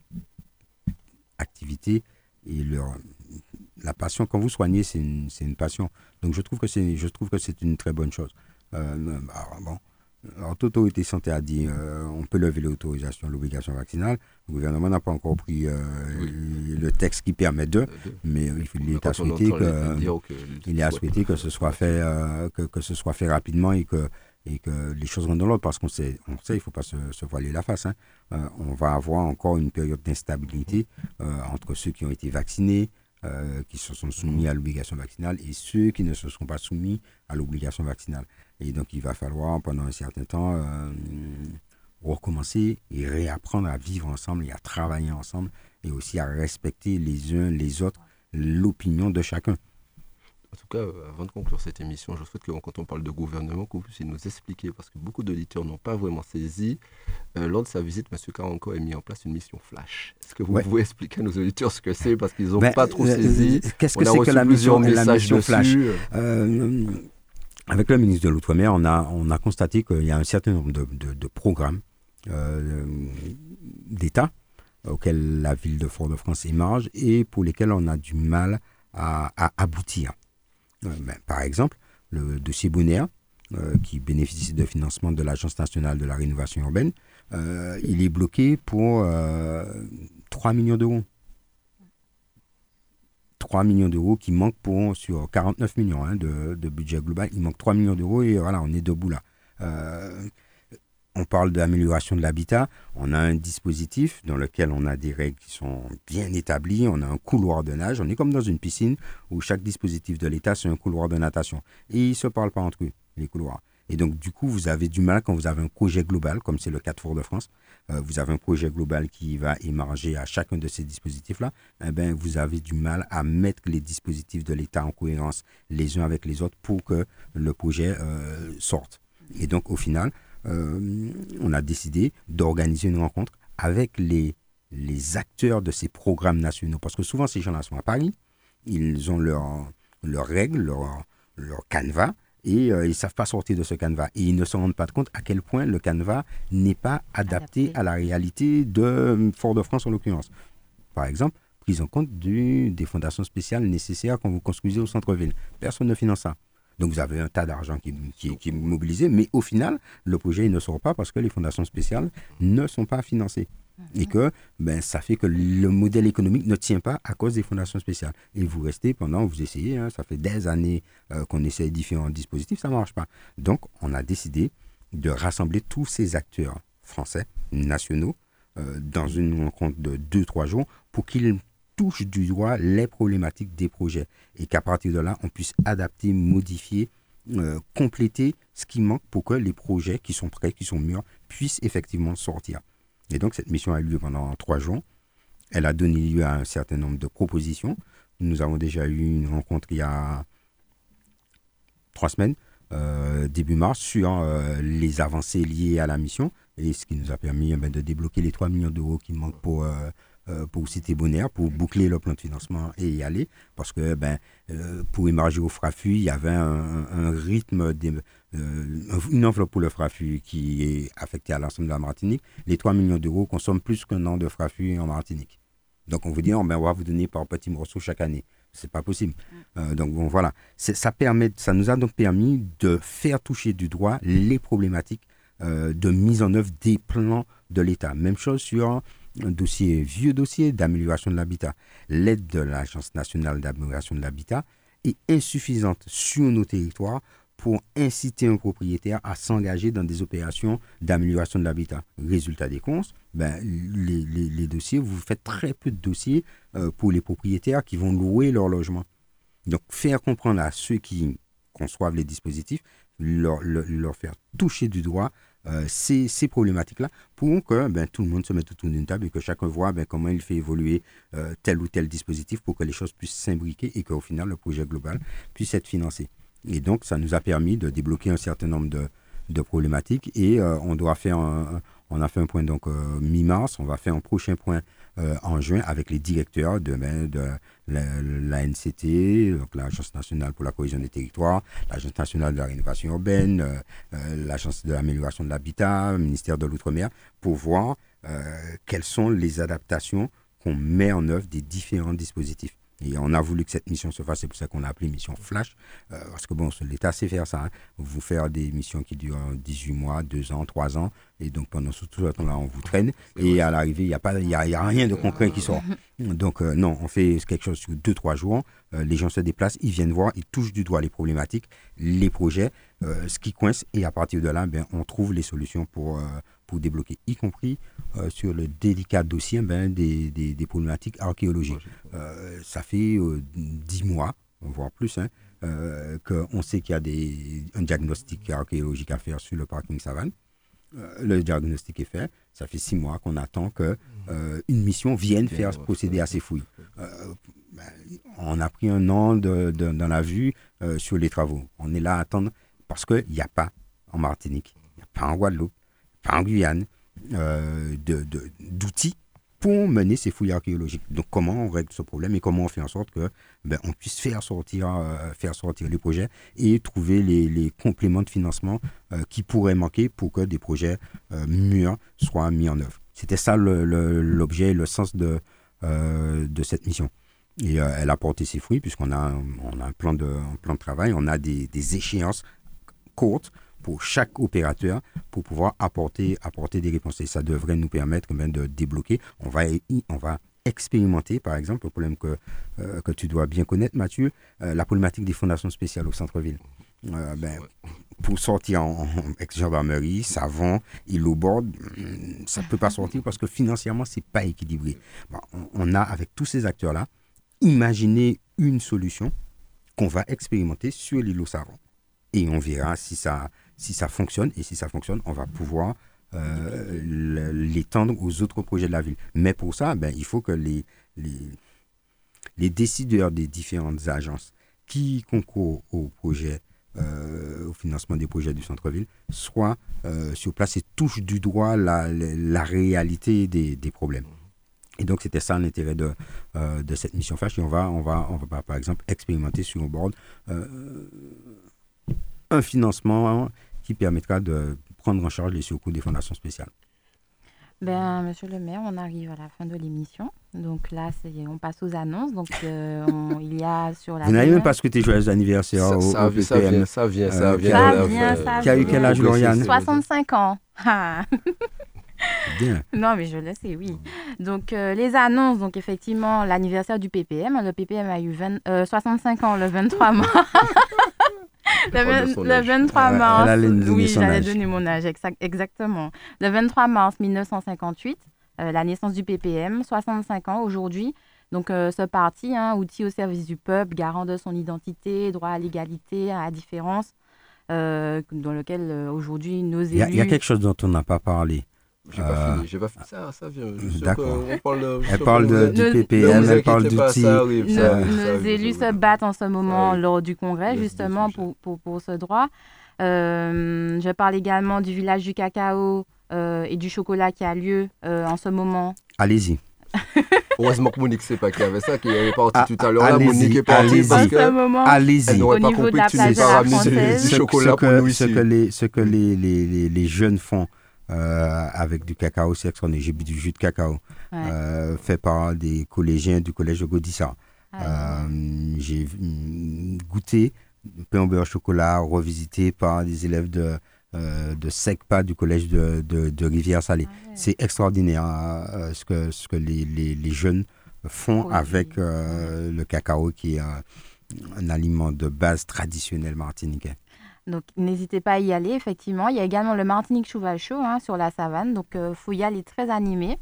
activité et leur, la passion, quand vous soignez, c'est une, une, passion. Donc je trouve que c'est, je trouve que c'est une très bonne chose. Euh, alors, bon, l'autorité santé a dit euh, on peut lever l'autorisation, l'obligation vaccinale. Le gouvernement n'a pas encore pris euh, le texte qui permet de, mais il est à souhaiter que, il est à souhaiter que ce soit fait, que, que, ce soit fait rapidement et que et que les choses vont dans l'ordre parce qu'on sait, on sait, il ne faut pas se, voiler la face. Hein. on va avoir encore une période d'instabilité entre ceux qui ont été vaccinés, euh, qui se sont soumis à l'obligation vaccinale et ceux qui ne se sont pas soumis à l'obligation vaccinale. Et donc, il va falloir, pendant un certain temps, euh, recommencer et réapprendre à vivre ensemble et à travailler ensemble et aussi à respecter les uns les autres l'opinion de chacun. En tout cas, euh, avant de conclure cette émission, je souhaite que quand on parle de gouvernement, que vous puissiez nous expliquer, parce que beaucoup d'auditeurs n'ont pas vraiment saisi. Euh, lors de sa visite, M. Caranco a mis en place une mission flash. Est-ce que vous pouvez expliquer à nos auditeurs ce que c'est, parce qu'ils n'ont ben, pas trop euh, saisi Qu'est-ce que c'est que la mission, la mission flash? Avec le ministre de l'Outre-mer, on a, on a constaté qu'il y a un certain nombre de, de, programmes d'État auxquels la ville de Fort-de-France émarge et pour lesquels on a du mal à, à aboutir. Par exemple, le dossier Bonéa, euh, qui bénéficie de financement de l'Agence nationale de la rénovation urbaine, euh, il est bloqué pour 3 euh, millions d'euros. 3 millions d'euros qui manquent pour, sur 49 millions hein, de, budget global. Il manque 3 millions d'euros et voilà, on est debout là. On parle d'amélioration de l'habitat. On a un dispositif dans lequel on a des règles qui sont bien établies. On a un couloir de nage. On est comme dans une piscine où chaque dispositif de l'État, c'est un couloir de natation. Et ils ne se parlent pas entre eux, les couloirs. Et donc, du coup, vous avez du mal quand vous avez un projet global, comme c'est le cas de Fort-de-France. Euh, vous avez un projet global qui va émarger à chacun de ces dispositifs-là. Eh ben, vous avez du mal à mettre les dispositifs de l'État en cohérence les uns avec les autres pour que le projet euh, sorte. Et donc, au final, euh, on a décidé d'organiser une rencontre avec les, les acteurs de ces programmes nationaux. Parce que souvent, ces gens-là sont à Paris, ils ont leurs leur règles, leur, leur canevas, et euh, ils ne savent pas sortir de ce canevas. Et ils ne se rendent pas compte à quel point le canevas n'est pas adapté, à la réalité de euh, Fort-de-France en l'occurrence. Par exemple, prise en compte du, des fondations spéciales nécessaires quand vous construisez au centre-ville. Personne ne finance ça. Donc vous avez un tas d'argent qui, qui, est mobilisé, mais au final, le projet ne sort pas parce que les fondations spéciales ne sont pas financées. Et que ben, ça fait que le modèle économique ne tient pas à cause des fondations spéciales. Et vous restez pendant, vous essayez, hein, ça fait des années euh, qu'on essaie différents dispositifs, ça ne marche pas. Donc on a décidé de rassembler tous ces acteurs français, nationaux, euh, dans une rencontre de 2-3 jours pour qu'ils touche du doigt les problématiques des projets et qu'à partir de là, on puisse adapter, modifier, euh, compléter ce qui manque pour que les projets qui sont prêts, qui sont mûrs, puissent effectivement sortir. Et donc cette mission a eu lieu pendant trois jours. Elle a donné lieu à un certain nombre de propositions. Nous avons déjà eu une rencontre il y a trois semaines, euh, début mars, sur euh, les avancées liées à la mission et ce qui nous a permis eh ben, de débloquer les 3 millions d'euros qui manquent pour euh, pour Cité Bonheur, pour boucler le plan de financement et y aller. Parce que ben, euh, pour émarger au FRAFU, il y avait un, rythme, euh, une enveloppe pour le FRAFU qui est affectée à l'ensemble de la Martinique. Les 3 millions d'euros consomment plus qu'un an de FRAFU en Martinique. Donc on vous dit, ben, on va vous donner par petits morceaux chaque année. C'est pas possible. donc bon, voilà. Ça, permet, ça nous a donc permis de faire toucher du droit les problématiques de mise en œuvre des plans de l'État. Même chose sur un dossier, vieux dossier d'amélioration de l'habitat. L'aide de l'Agence nationale d'amélioration de l'habitat est insuffisante sur nos territoires pour inciter un propriétaire à s'engager dans des opérations d'amélioration de l'habitat. Résultat des comptes, ben, les, dossiers, vous faites très peu de dossiers euh, pour les propriétaires qui vont louer leur logement. Donc, faire comprendre à ceux qui conçoivent les dispositifs, leur, leur faire toucher du doigt euh, ces, problématiques-là pour que ben, tout le monde se mette autour d'une table et que chacun voit ben, comment il fait évoluer euh, tel ou tel dispositif pour que les choses puissent s'imbriquer et qu'au final, le projet global puisse être financé. Et donc, ça nous a permis de débloquer un certain nombre de, de problématiques et euh, on doit faire on a fait un point donc mi-mars, on va faire un prochain point en juin avec les directeurs de, ben, de la, NCT, donc l'Agence nationale pour la cohésion des territoires, l'Agence nationale de la rénovation urbaine, euh, euh, l'Agence de l'amélioration de l'habitat, le ministère de l'Outre-mer, pour voir euh, quelles sont les adaptations qu'on met en œuvre des différents dispositifs. Et on a voulu que cette mission se fasse, c'est pour ça qu'on a appelé mission flash, euh, parce que bon, l'État sait faire ça. Hein. Vous faire des missions qui durent 18 mois, 2 ans, 3 ans, et donc pendant tout ce temps-là, on vous traîne, et à l'arrivée, il n'y a, pas, y a, y a rien de concret qui sort. Donc euh, non, on fait quelque chose sur 2-3 jours, euh, les gens se déplacent, ils viennent voir, ils touchent du doigt les problématiques, les projets, ce qui coince, et à partir de là, ben, on trouve les solutions pour pour débloquer, y compris euh, sur le délicat dossier ben, des, des, problématiques archéologiques. Euh, ça fait euh, dix mois, voire plus, hein, qu'on sait qu'il y a des, un diagnostic archéologique à faire sur le parking Savane. le diagnostic est fait. Ça fait six mois qu'on attend que une mission vienne faire procéder à ces fouilles. Ben, on a pris un an de, dans la vue sur les travaux. On est là à attendre parce qu'il n'y a pas en Martinique, il n'y a pas en Guadeloupe, en Guyane, euh, d'outils pour mener ces fouilles archéologiques. Donc comment on règle ce problème et comment on fait en sorte que ben, on puisse faire sortir, euh, faire sortir les projets et trouver les, compléments de financement euh, qui pourraient manquer pour que des projets mûrs soient mis en œuvre. C'était ça l'objet et le sens de, de cette mission. Et elle a porté ses fruits puisqu'on a, on a un, plan de, plan de travail, on a des échéances courtes pour chaque opérateur pour pouvoir apporter, apporter des réponses. Et ça devrait nous permettre même de débloquer. On va, on va expérimenter, par exemple, le problème que, euh, que tu dois bien connaître, Mathieu, euh, la problématique des fondations spéciales au centre-ville. Euh, ben, pour sortir en, ex-gendarmerie, savon et l'eau board, hmm, ça ne peut pas sortir parce que financièrement, ce n'est pas équilibré. on, a, avec tous ces acteurs-là, imaginé une solution qu'on va expérimenter sur l'îlot savon. Et on verra si ça, si ça fonctionne. Et si ça fonctionne, on va pouvoir euh, l'étendre aux autres projets de la ville. Mais pour ça, ben, il faut que les, les, décideurs des différentes agences qui concourent au projet euh, au financement des projets du centre-ville, soit euh, sur place et touche du droit la, la, réalité des, des, problèmes. Et donc, c'était ça l'intérêt de, de cette mission flash. Et on va, on va, on va, par exemple, expérimenter sur un board un financement qui permettra de prendre en charge les surcoûts des fondations spéciales. Ben, monsieur le maire, on arrive à la fin de l'émission. Donc là, on passe aux annonces. Donc euh, il y a sur la. Vous n'avez même pas souhaité joyeux anniversaire ça, au, ça, PPM. ça, vient, ça vient, ça euh, vient. Ça vient, ça Qui a eu quel âge, Lauriane 65 ans. Bien. Non, mais je le sais, oui. Donc, euh, les annonces, donc effectivement, l'anniversaire du PPM. Le PPM a eu 20, 65 ans le 23 mars. le, 23 mars. oui, j'allais donner mon âge, exactement. Le 23 mars 1958, euh, la naissance du PPM, 65 ans aujourd'hui. Donc, euh, ce parti, hein, outil au service du peuple, garant de son identité, droit à l'égalité, à la différence, euh, dans lequel aujourd'hui nos élus. Il y, a quelque chose dont on n'a pas parlé. J'ai pas fini, j'ai pas fini. Ça, ça vient. D'accord. Elle parle de, du PPM, elle parle d'outils. Nos, nos élus se battent en ce moment lors du congrès, justement, pour, pour, pour, ce droit. Euh, je parle également du village du cacao euh, et du chocolat qui a lieu euh, en ce moment. Allez-y. Heureusement que Monique sait pas qu'il y avait ça, qu'il est parti ah, tout à l'heure. Là, Monique est partie parce que elle n'aurait pas compris que tu n'es pas ramené du chocolat pour nous ici. Ce que les, ce que les, les, les jeunes font euh, avec du cacao, c'est extraordinaire. J'ai bu du jus de cacao euh, fait par des collégiens du collège de Godissa. Ah euh, j'ai mm, goûté pain au beurre chocolat revisité par des élèves de, de SECPA du collège de, de, Rivière-Salée. Ah c'est extraordinaire ce que, ce que les, les, les jeunes font avec le cacao qui est un aliment de base traditionnel martiniquais. Donc, n'hésitez pas à y aller, effectivement. Il y a également le Martinique Cheval Chaud hein, sur la savane. Donc, euh, Fouillal est très animé.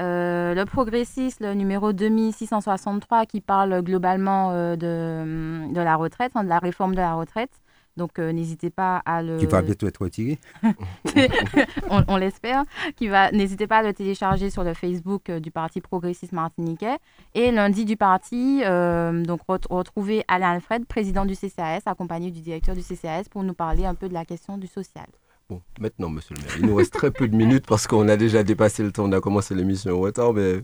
Euh, le progressiste, le numéro 2663, qui parle globalement euh, de, de, la retraite, hein, de la réforme de la retraite. Donc euh, n'hésitez pas à le. Qui va bientôt être retiré. on, l'espère. Qui va. N'hésitez pas à le télécharger sur le Facebook euh, du Parti progressiste martiniquais. Et lundi du parti, euh, donc retrouver Alain Alfred, président du CCAS, accompagné du directeur du CCAS, pour nous parler un peu de la question du social. Bon, maintenant, monsieur le maire, il nous reste très peu de minutes parce qu'on a déjà dépassé le temps. On a commencé l'émission en retard, mais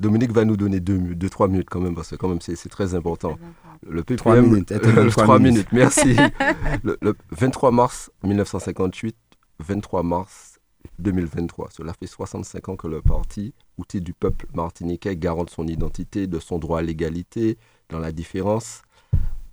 Dominique va nous donner deux, deux, trois minutes quand même, parce que quand même c'est très important. Le PPM, 3 minutes, trois minutes. merci. le, 23 mars 1958, 23 mars 2023, cela fait 65 ans que le parti, outil du peuple martiniquais, garant de son identité, de son droit à l'égalité, dans la différence,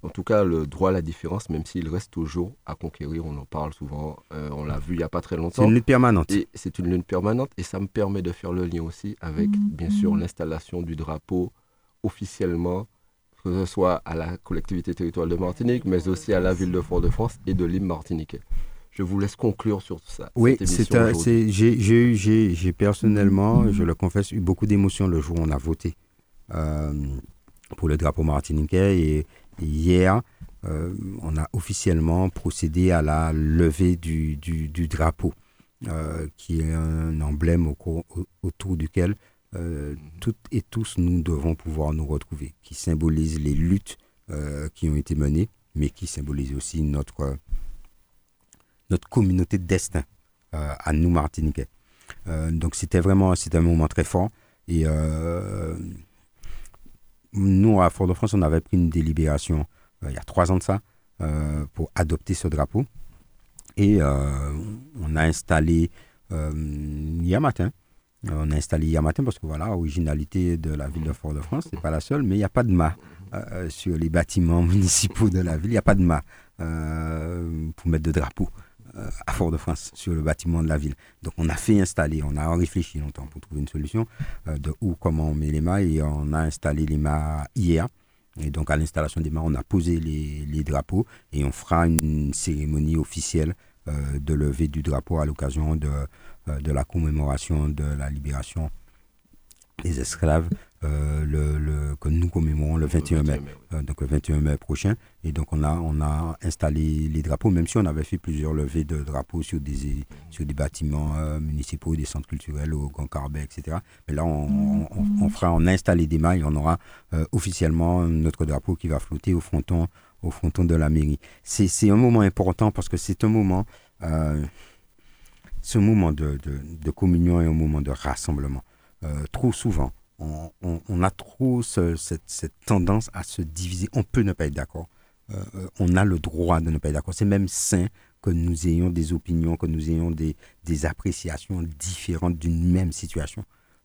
en tout cas, le droit à la différence, même s'il reste toujours à conquérir, on en parle souvent, euh, on l'a vu il n'y a pas très longtemps. C'est une lutte permanente. c'est une lutte permanente et ça me permet de faire le lien aussi avec, mm. bien sûr, l'installation du drapeau officiellement, que ce soit à la collectivité territoriale de Martinique, mais aussi à la ville de Fort-de-France et de l'île martiniquais. Je vous laisse conclure sur ça. Oui, j'ai personnellement, je le confesse, eu beaucoup d'émotions le jour où on a voté euh, pour le drapeau martiniquais et hier, euh, on a officiellement procédé à la levée du, drapeau, euh, qui est un emblème autour duquel euh, toutes et tous nous devons pouvoir nous retrouver, qui symbolise les luttes qui ont été menées, mais qui symbolise aussi notre, notre communauté de destin à nous Martiniquais. donc c'était vraiment un moment très fort. Et nous, à Fort-de-France, on avait pris une délibération euh, il y a trois ans de ça euh, pour adopter ce drapeau. Et euh, on a installé hier matin, on a installé hier matin parce que voilà, originalité de la ville de Fort-de-France, c'est pas la seule, mais il n'y a pas de mât sur les bâtiments municipaux de la ville, il n'y a pas de mât pour mettre de drapeau à Fort-de-France sur le bâtiment de la ville. Donc on a fait installer, on a réfléchi longtemps pour trouver une solution de où, comment on met les mâts et on a installé les mâts hier. Et donc, à l'installation des mâts, on a posé les, drapeaux et on fera une cérémonie officielle de levée du drapeau à l'occasion de, de la commémoration de la libération des esclaves euh, le, que nous commémorons le 21 mai, euh, donc le 21 mai prochain. Et donc on a, on a installé les drapeaux, même si on avait fait plusieurs levées de drapeaux sur des, sur des bâtiments euh, municipaux, des centres culturels au Grand Carbet, etc. Mais là, on, on, fera, on a installé des mailles, on aura officiellement notre drapeau qui va flotter au fronton, au fronton de la mairie. C'est un moment important parce que c'est un moment, ce moment de, de, de, communion et un moment de rassemblement. trop souvent, on, a trop cette, tendance à se diviser. On peut ne pas être d'accord. Euh, euh, on a le droit de ne pas être d'accord. C'est même sain que nous ayons des opinions, que nous ayons des, appréciations différentes d'une même situation.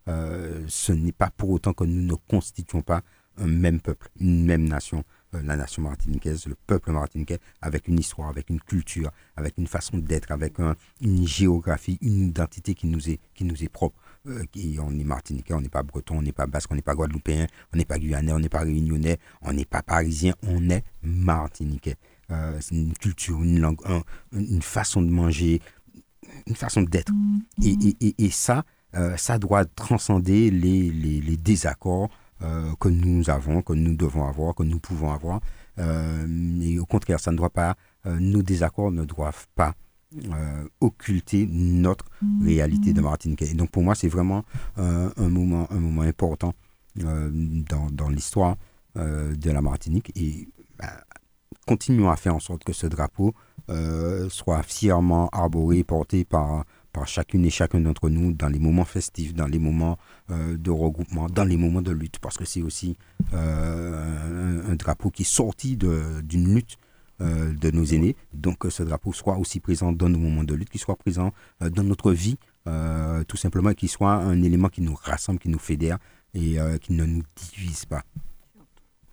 Euh, ce n'est pas pour autant que nous ne constituons pas un même peuple, une même nation, la nation martiniquaise, le peuple martiniquais, avec une histoire, avec une culture, avec une façon d'être, avec une géographie, une identité qui nous est, qui nous est propre. Euh, on est martiniquais, on n'est pas breton, on n'est pas basque, on n'est pas guadeloupéen, on n'est pas guyanais, on n'est pas réunionnais, on n'est pas parisien, on est martiniquais. Euh, c'est une culture, une langue, une façon de manger, une façon d'être. Et, ça, euh, ça doit transcender les, les, désaccords que nous avons, que nous devons avoir, que nous pouvons avoir. et au contraire, ça ne doit pas, nos désaccords ne doivent pas euh, occulter notre réalité de Martinique. Et donc pour moi, c'est vraiment euh, un, moment, important euh, dans, dans l'histoire de la Martinique. Et bah, continuons à faire en sorte que ce drapeau soit fièrement arboré, porté par, chacune et chacun d'entre nous dans les moments festifs, dans les moments de regroupement, dans les moments de lutte, parce que c'est aussi un, un, drapeau qui est sorti d'une lutte euh, de nos aînés. Donc que ce drapeau soit aussi présent dans nos moments de lutte, qu'il soit présent euh, dans notre vie, euh, tout simplement, qu'il soit un élément qui nous rassemble, qui nous fédère et qui ne nous divise pas.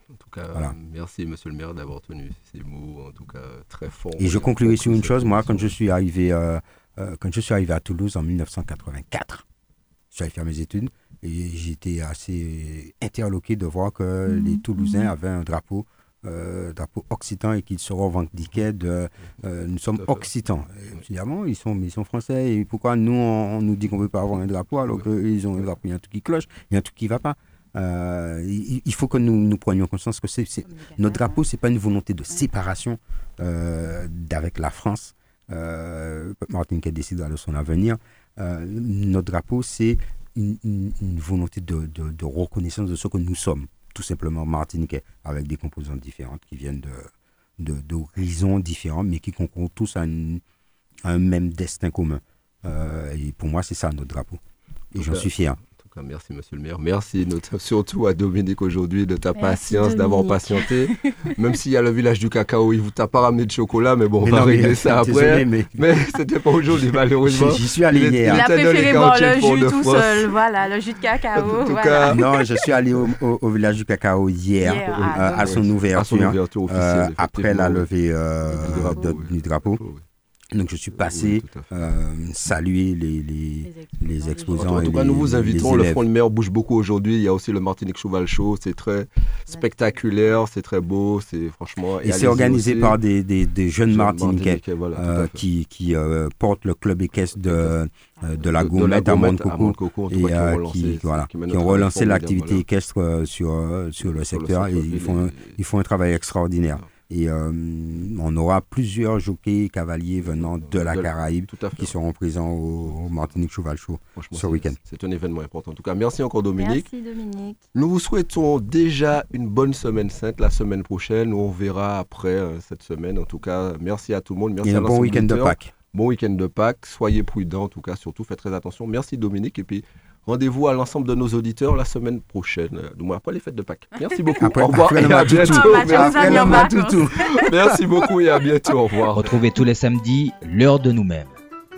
En tout cas, merci Monsieur le maire d'avoir tenu ces mots, en tout cas très forts. Et je conclurai sur une chose, moi, quand je suis arrivé, quand je suis arrivé à Toulouse en 1984, je suis allé faire mes études et j'étais assez interloqué de voir que les Toulousains avaient un drapeau euh, drapeau occitan et qu'ils se revendiquaient de euh, nous sommes occitans. Évidemment, ils sont, ils sont français et pourquoi nous on, nous dit qu'on ne veut pas avoir un drapeau alors qu'ils ont un drapeau, il y a un truc qui cloche, il y a un truc qui ne va pas. Euh, il, faut que nous, nous prenions conscience que c'est, notre drapeau, ce n'est pas une volonté de séparation d'avec la France. Martin qui décide de son avenir. notre drapeau, c'est une, volonté de, de reconnaissance de ce que nous sommes tout simplement martiniquais, avec des composantes différentes qui viennent de, d'horizons différents, mais qui concourent tous à, un même destin commun. Euh, et pour moi, c'est ça notre drapeau. Et j'en suis fier merci Monsieur le maire. Merci surtout à Dominique aujourd'hui de ta patience, d'avoir patienté. Même s'il y a le village du cacao, il vous t'a pas ramené de chocolat, mais bon, on va régler ça après. mais, mais c'était pas aujourd'hui, malheureusement. J'y suis allé hier. Il a préféré boire le jus tout seul, voilà, le jus de cacao. Non, je suis allé au, village du cacao hier, euh, à, son ouverture, euh, après la levée euh, du drapeau. Donc je suis passé euh, saluer les, les, les exposants. En tout, cas, nous vous invitons. Le front de mer bouge beaucoup aujourd'hui. Il y a aussi le Martinique Cheval Show. C'est très spectaculaire, c'est très beau. C'est franchement. Et c'est organisé par des, des, des jeunes Martiniquais euh, qui, qui euh, portent le club équestre de, de la Gourmette à Montcoco et qui, voilà, qui, ont relancé l'activité équestre sur, sur le secteur. Et ils font, ils font un travail extraordinaire. Et euh, on aura plusieurs jockeys cavaliers venant de la Caraïbe qui seront présents au, Martinique Cheval Show ce week-end. C'est un événement important. En tout cas, merci encore Dominique. Merci Dominique. Nous vous souhaitons déjà une bonne semaine sainte la semaine prochaine. On verra après euh, cette semaine. En tout cas, merci à tout le monde. Merci et un bon week-end de Pâques. Bon week-end de Pâques. Soyez prudents. En tout cas, surtout, faites très attention. Merci Dominique. Et puis, Rendez-vous à l'ensemble de nos auditeurs la semaine prochaine. Du après les fêtes de Pâques. Merci beaucoup. au revoir et à bientôt. Merci beaucoup et à bientôt. Au revoir. Retrouvez tous les samedis l'heure de nous-mêmes.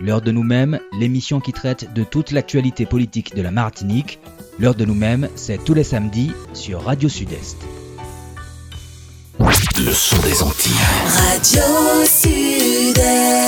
L'heure de nous-mêmes, l'émission qui traite de toute l'actualité politique de la Martinique. L'heure de nous-mêmes, c'est tous les samedis sur Radio Sud-Est. Le son des Antilles. Radio Sud.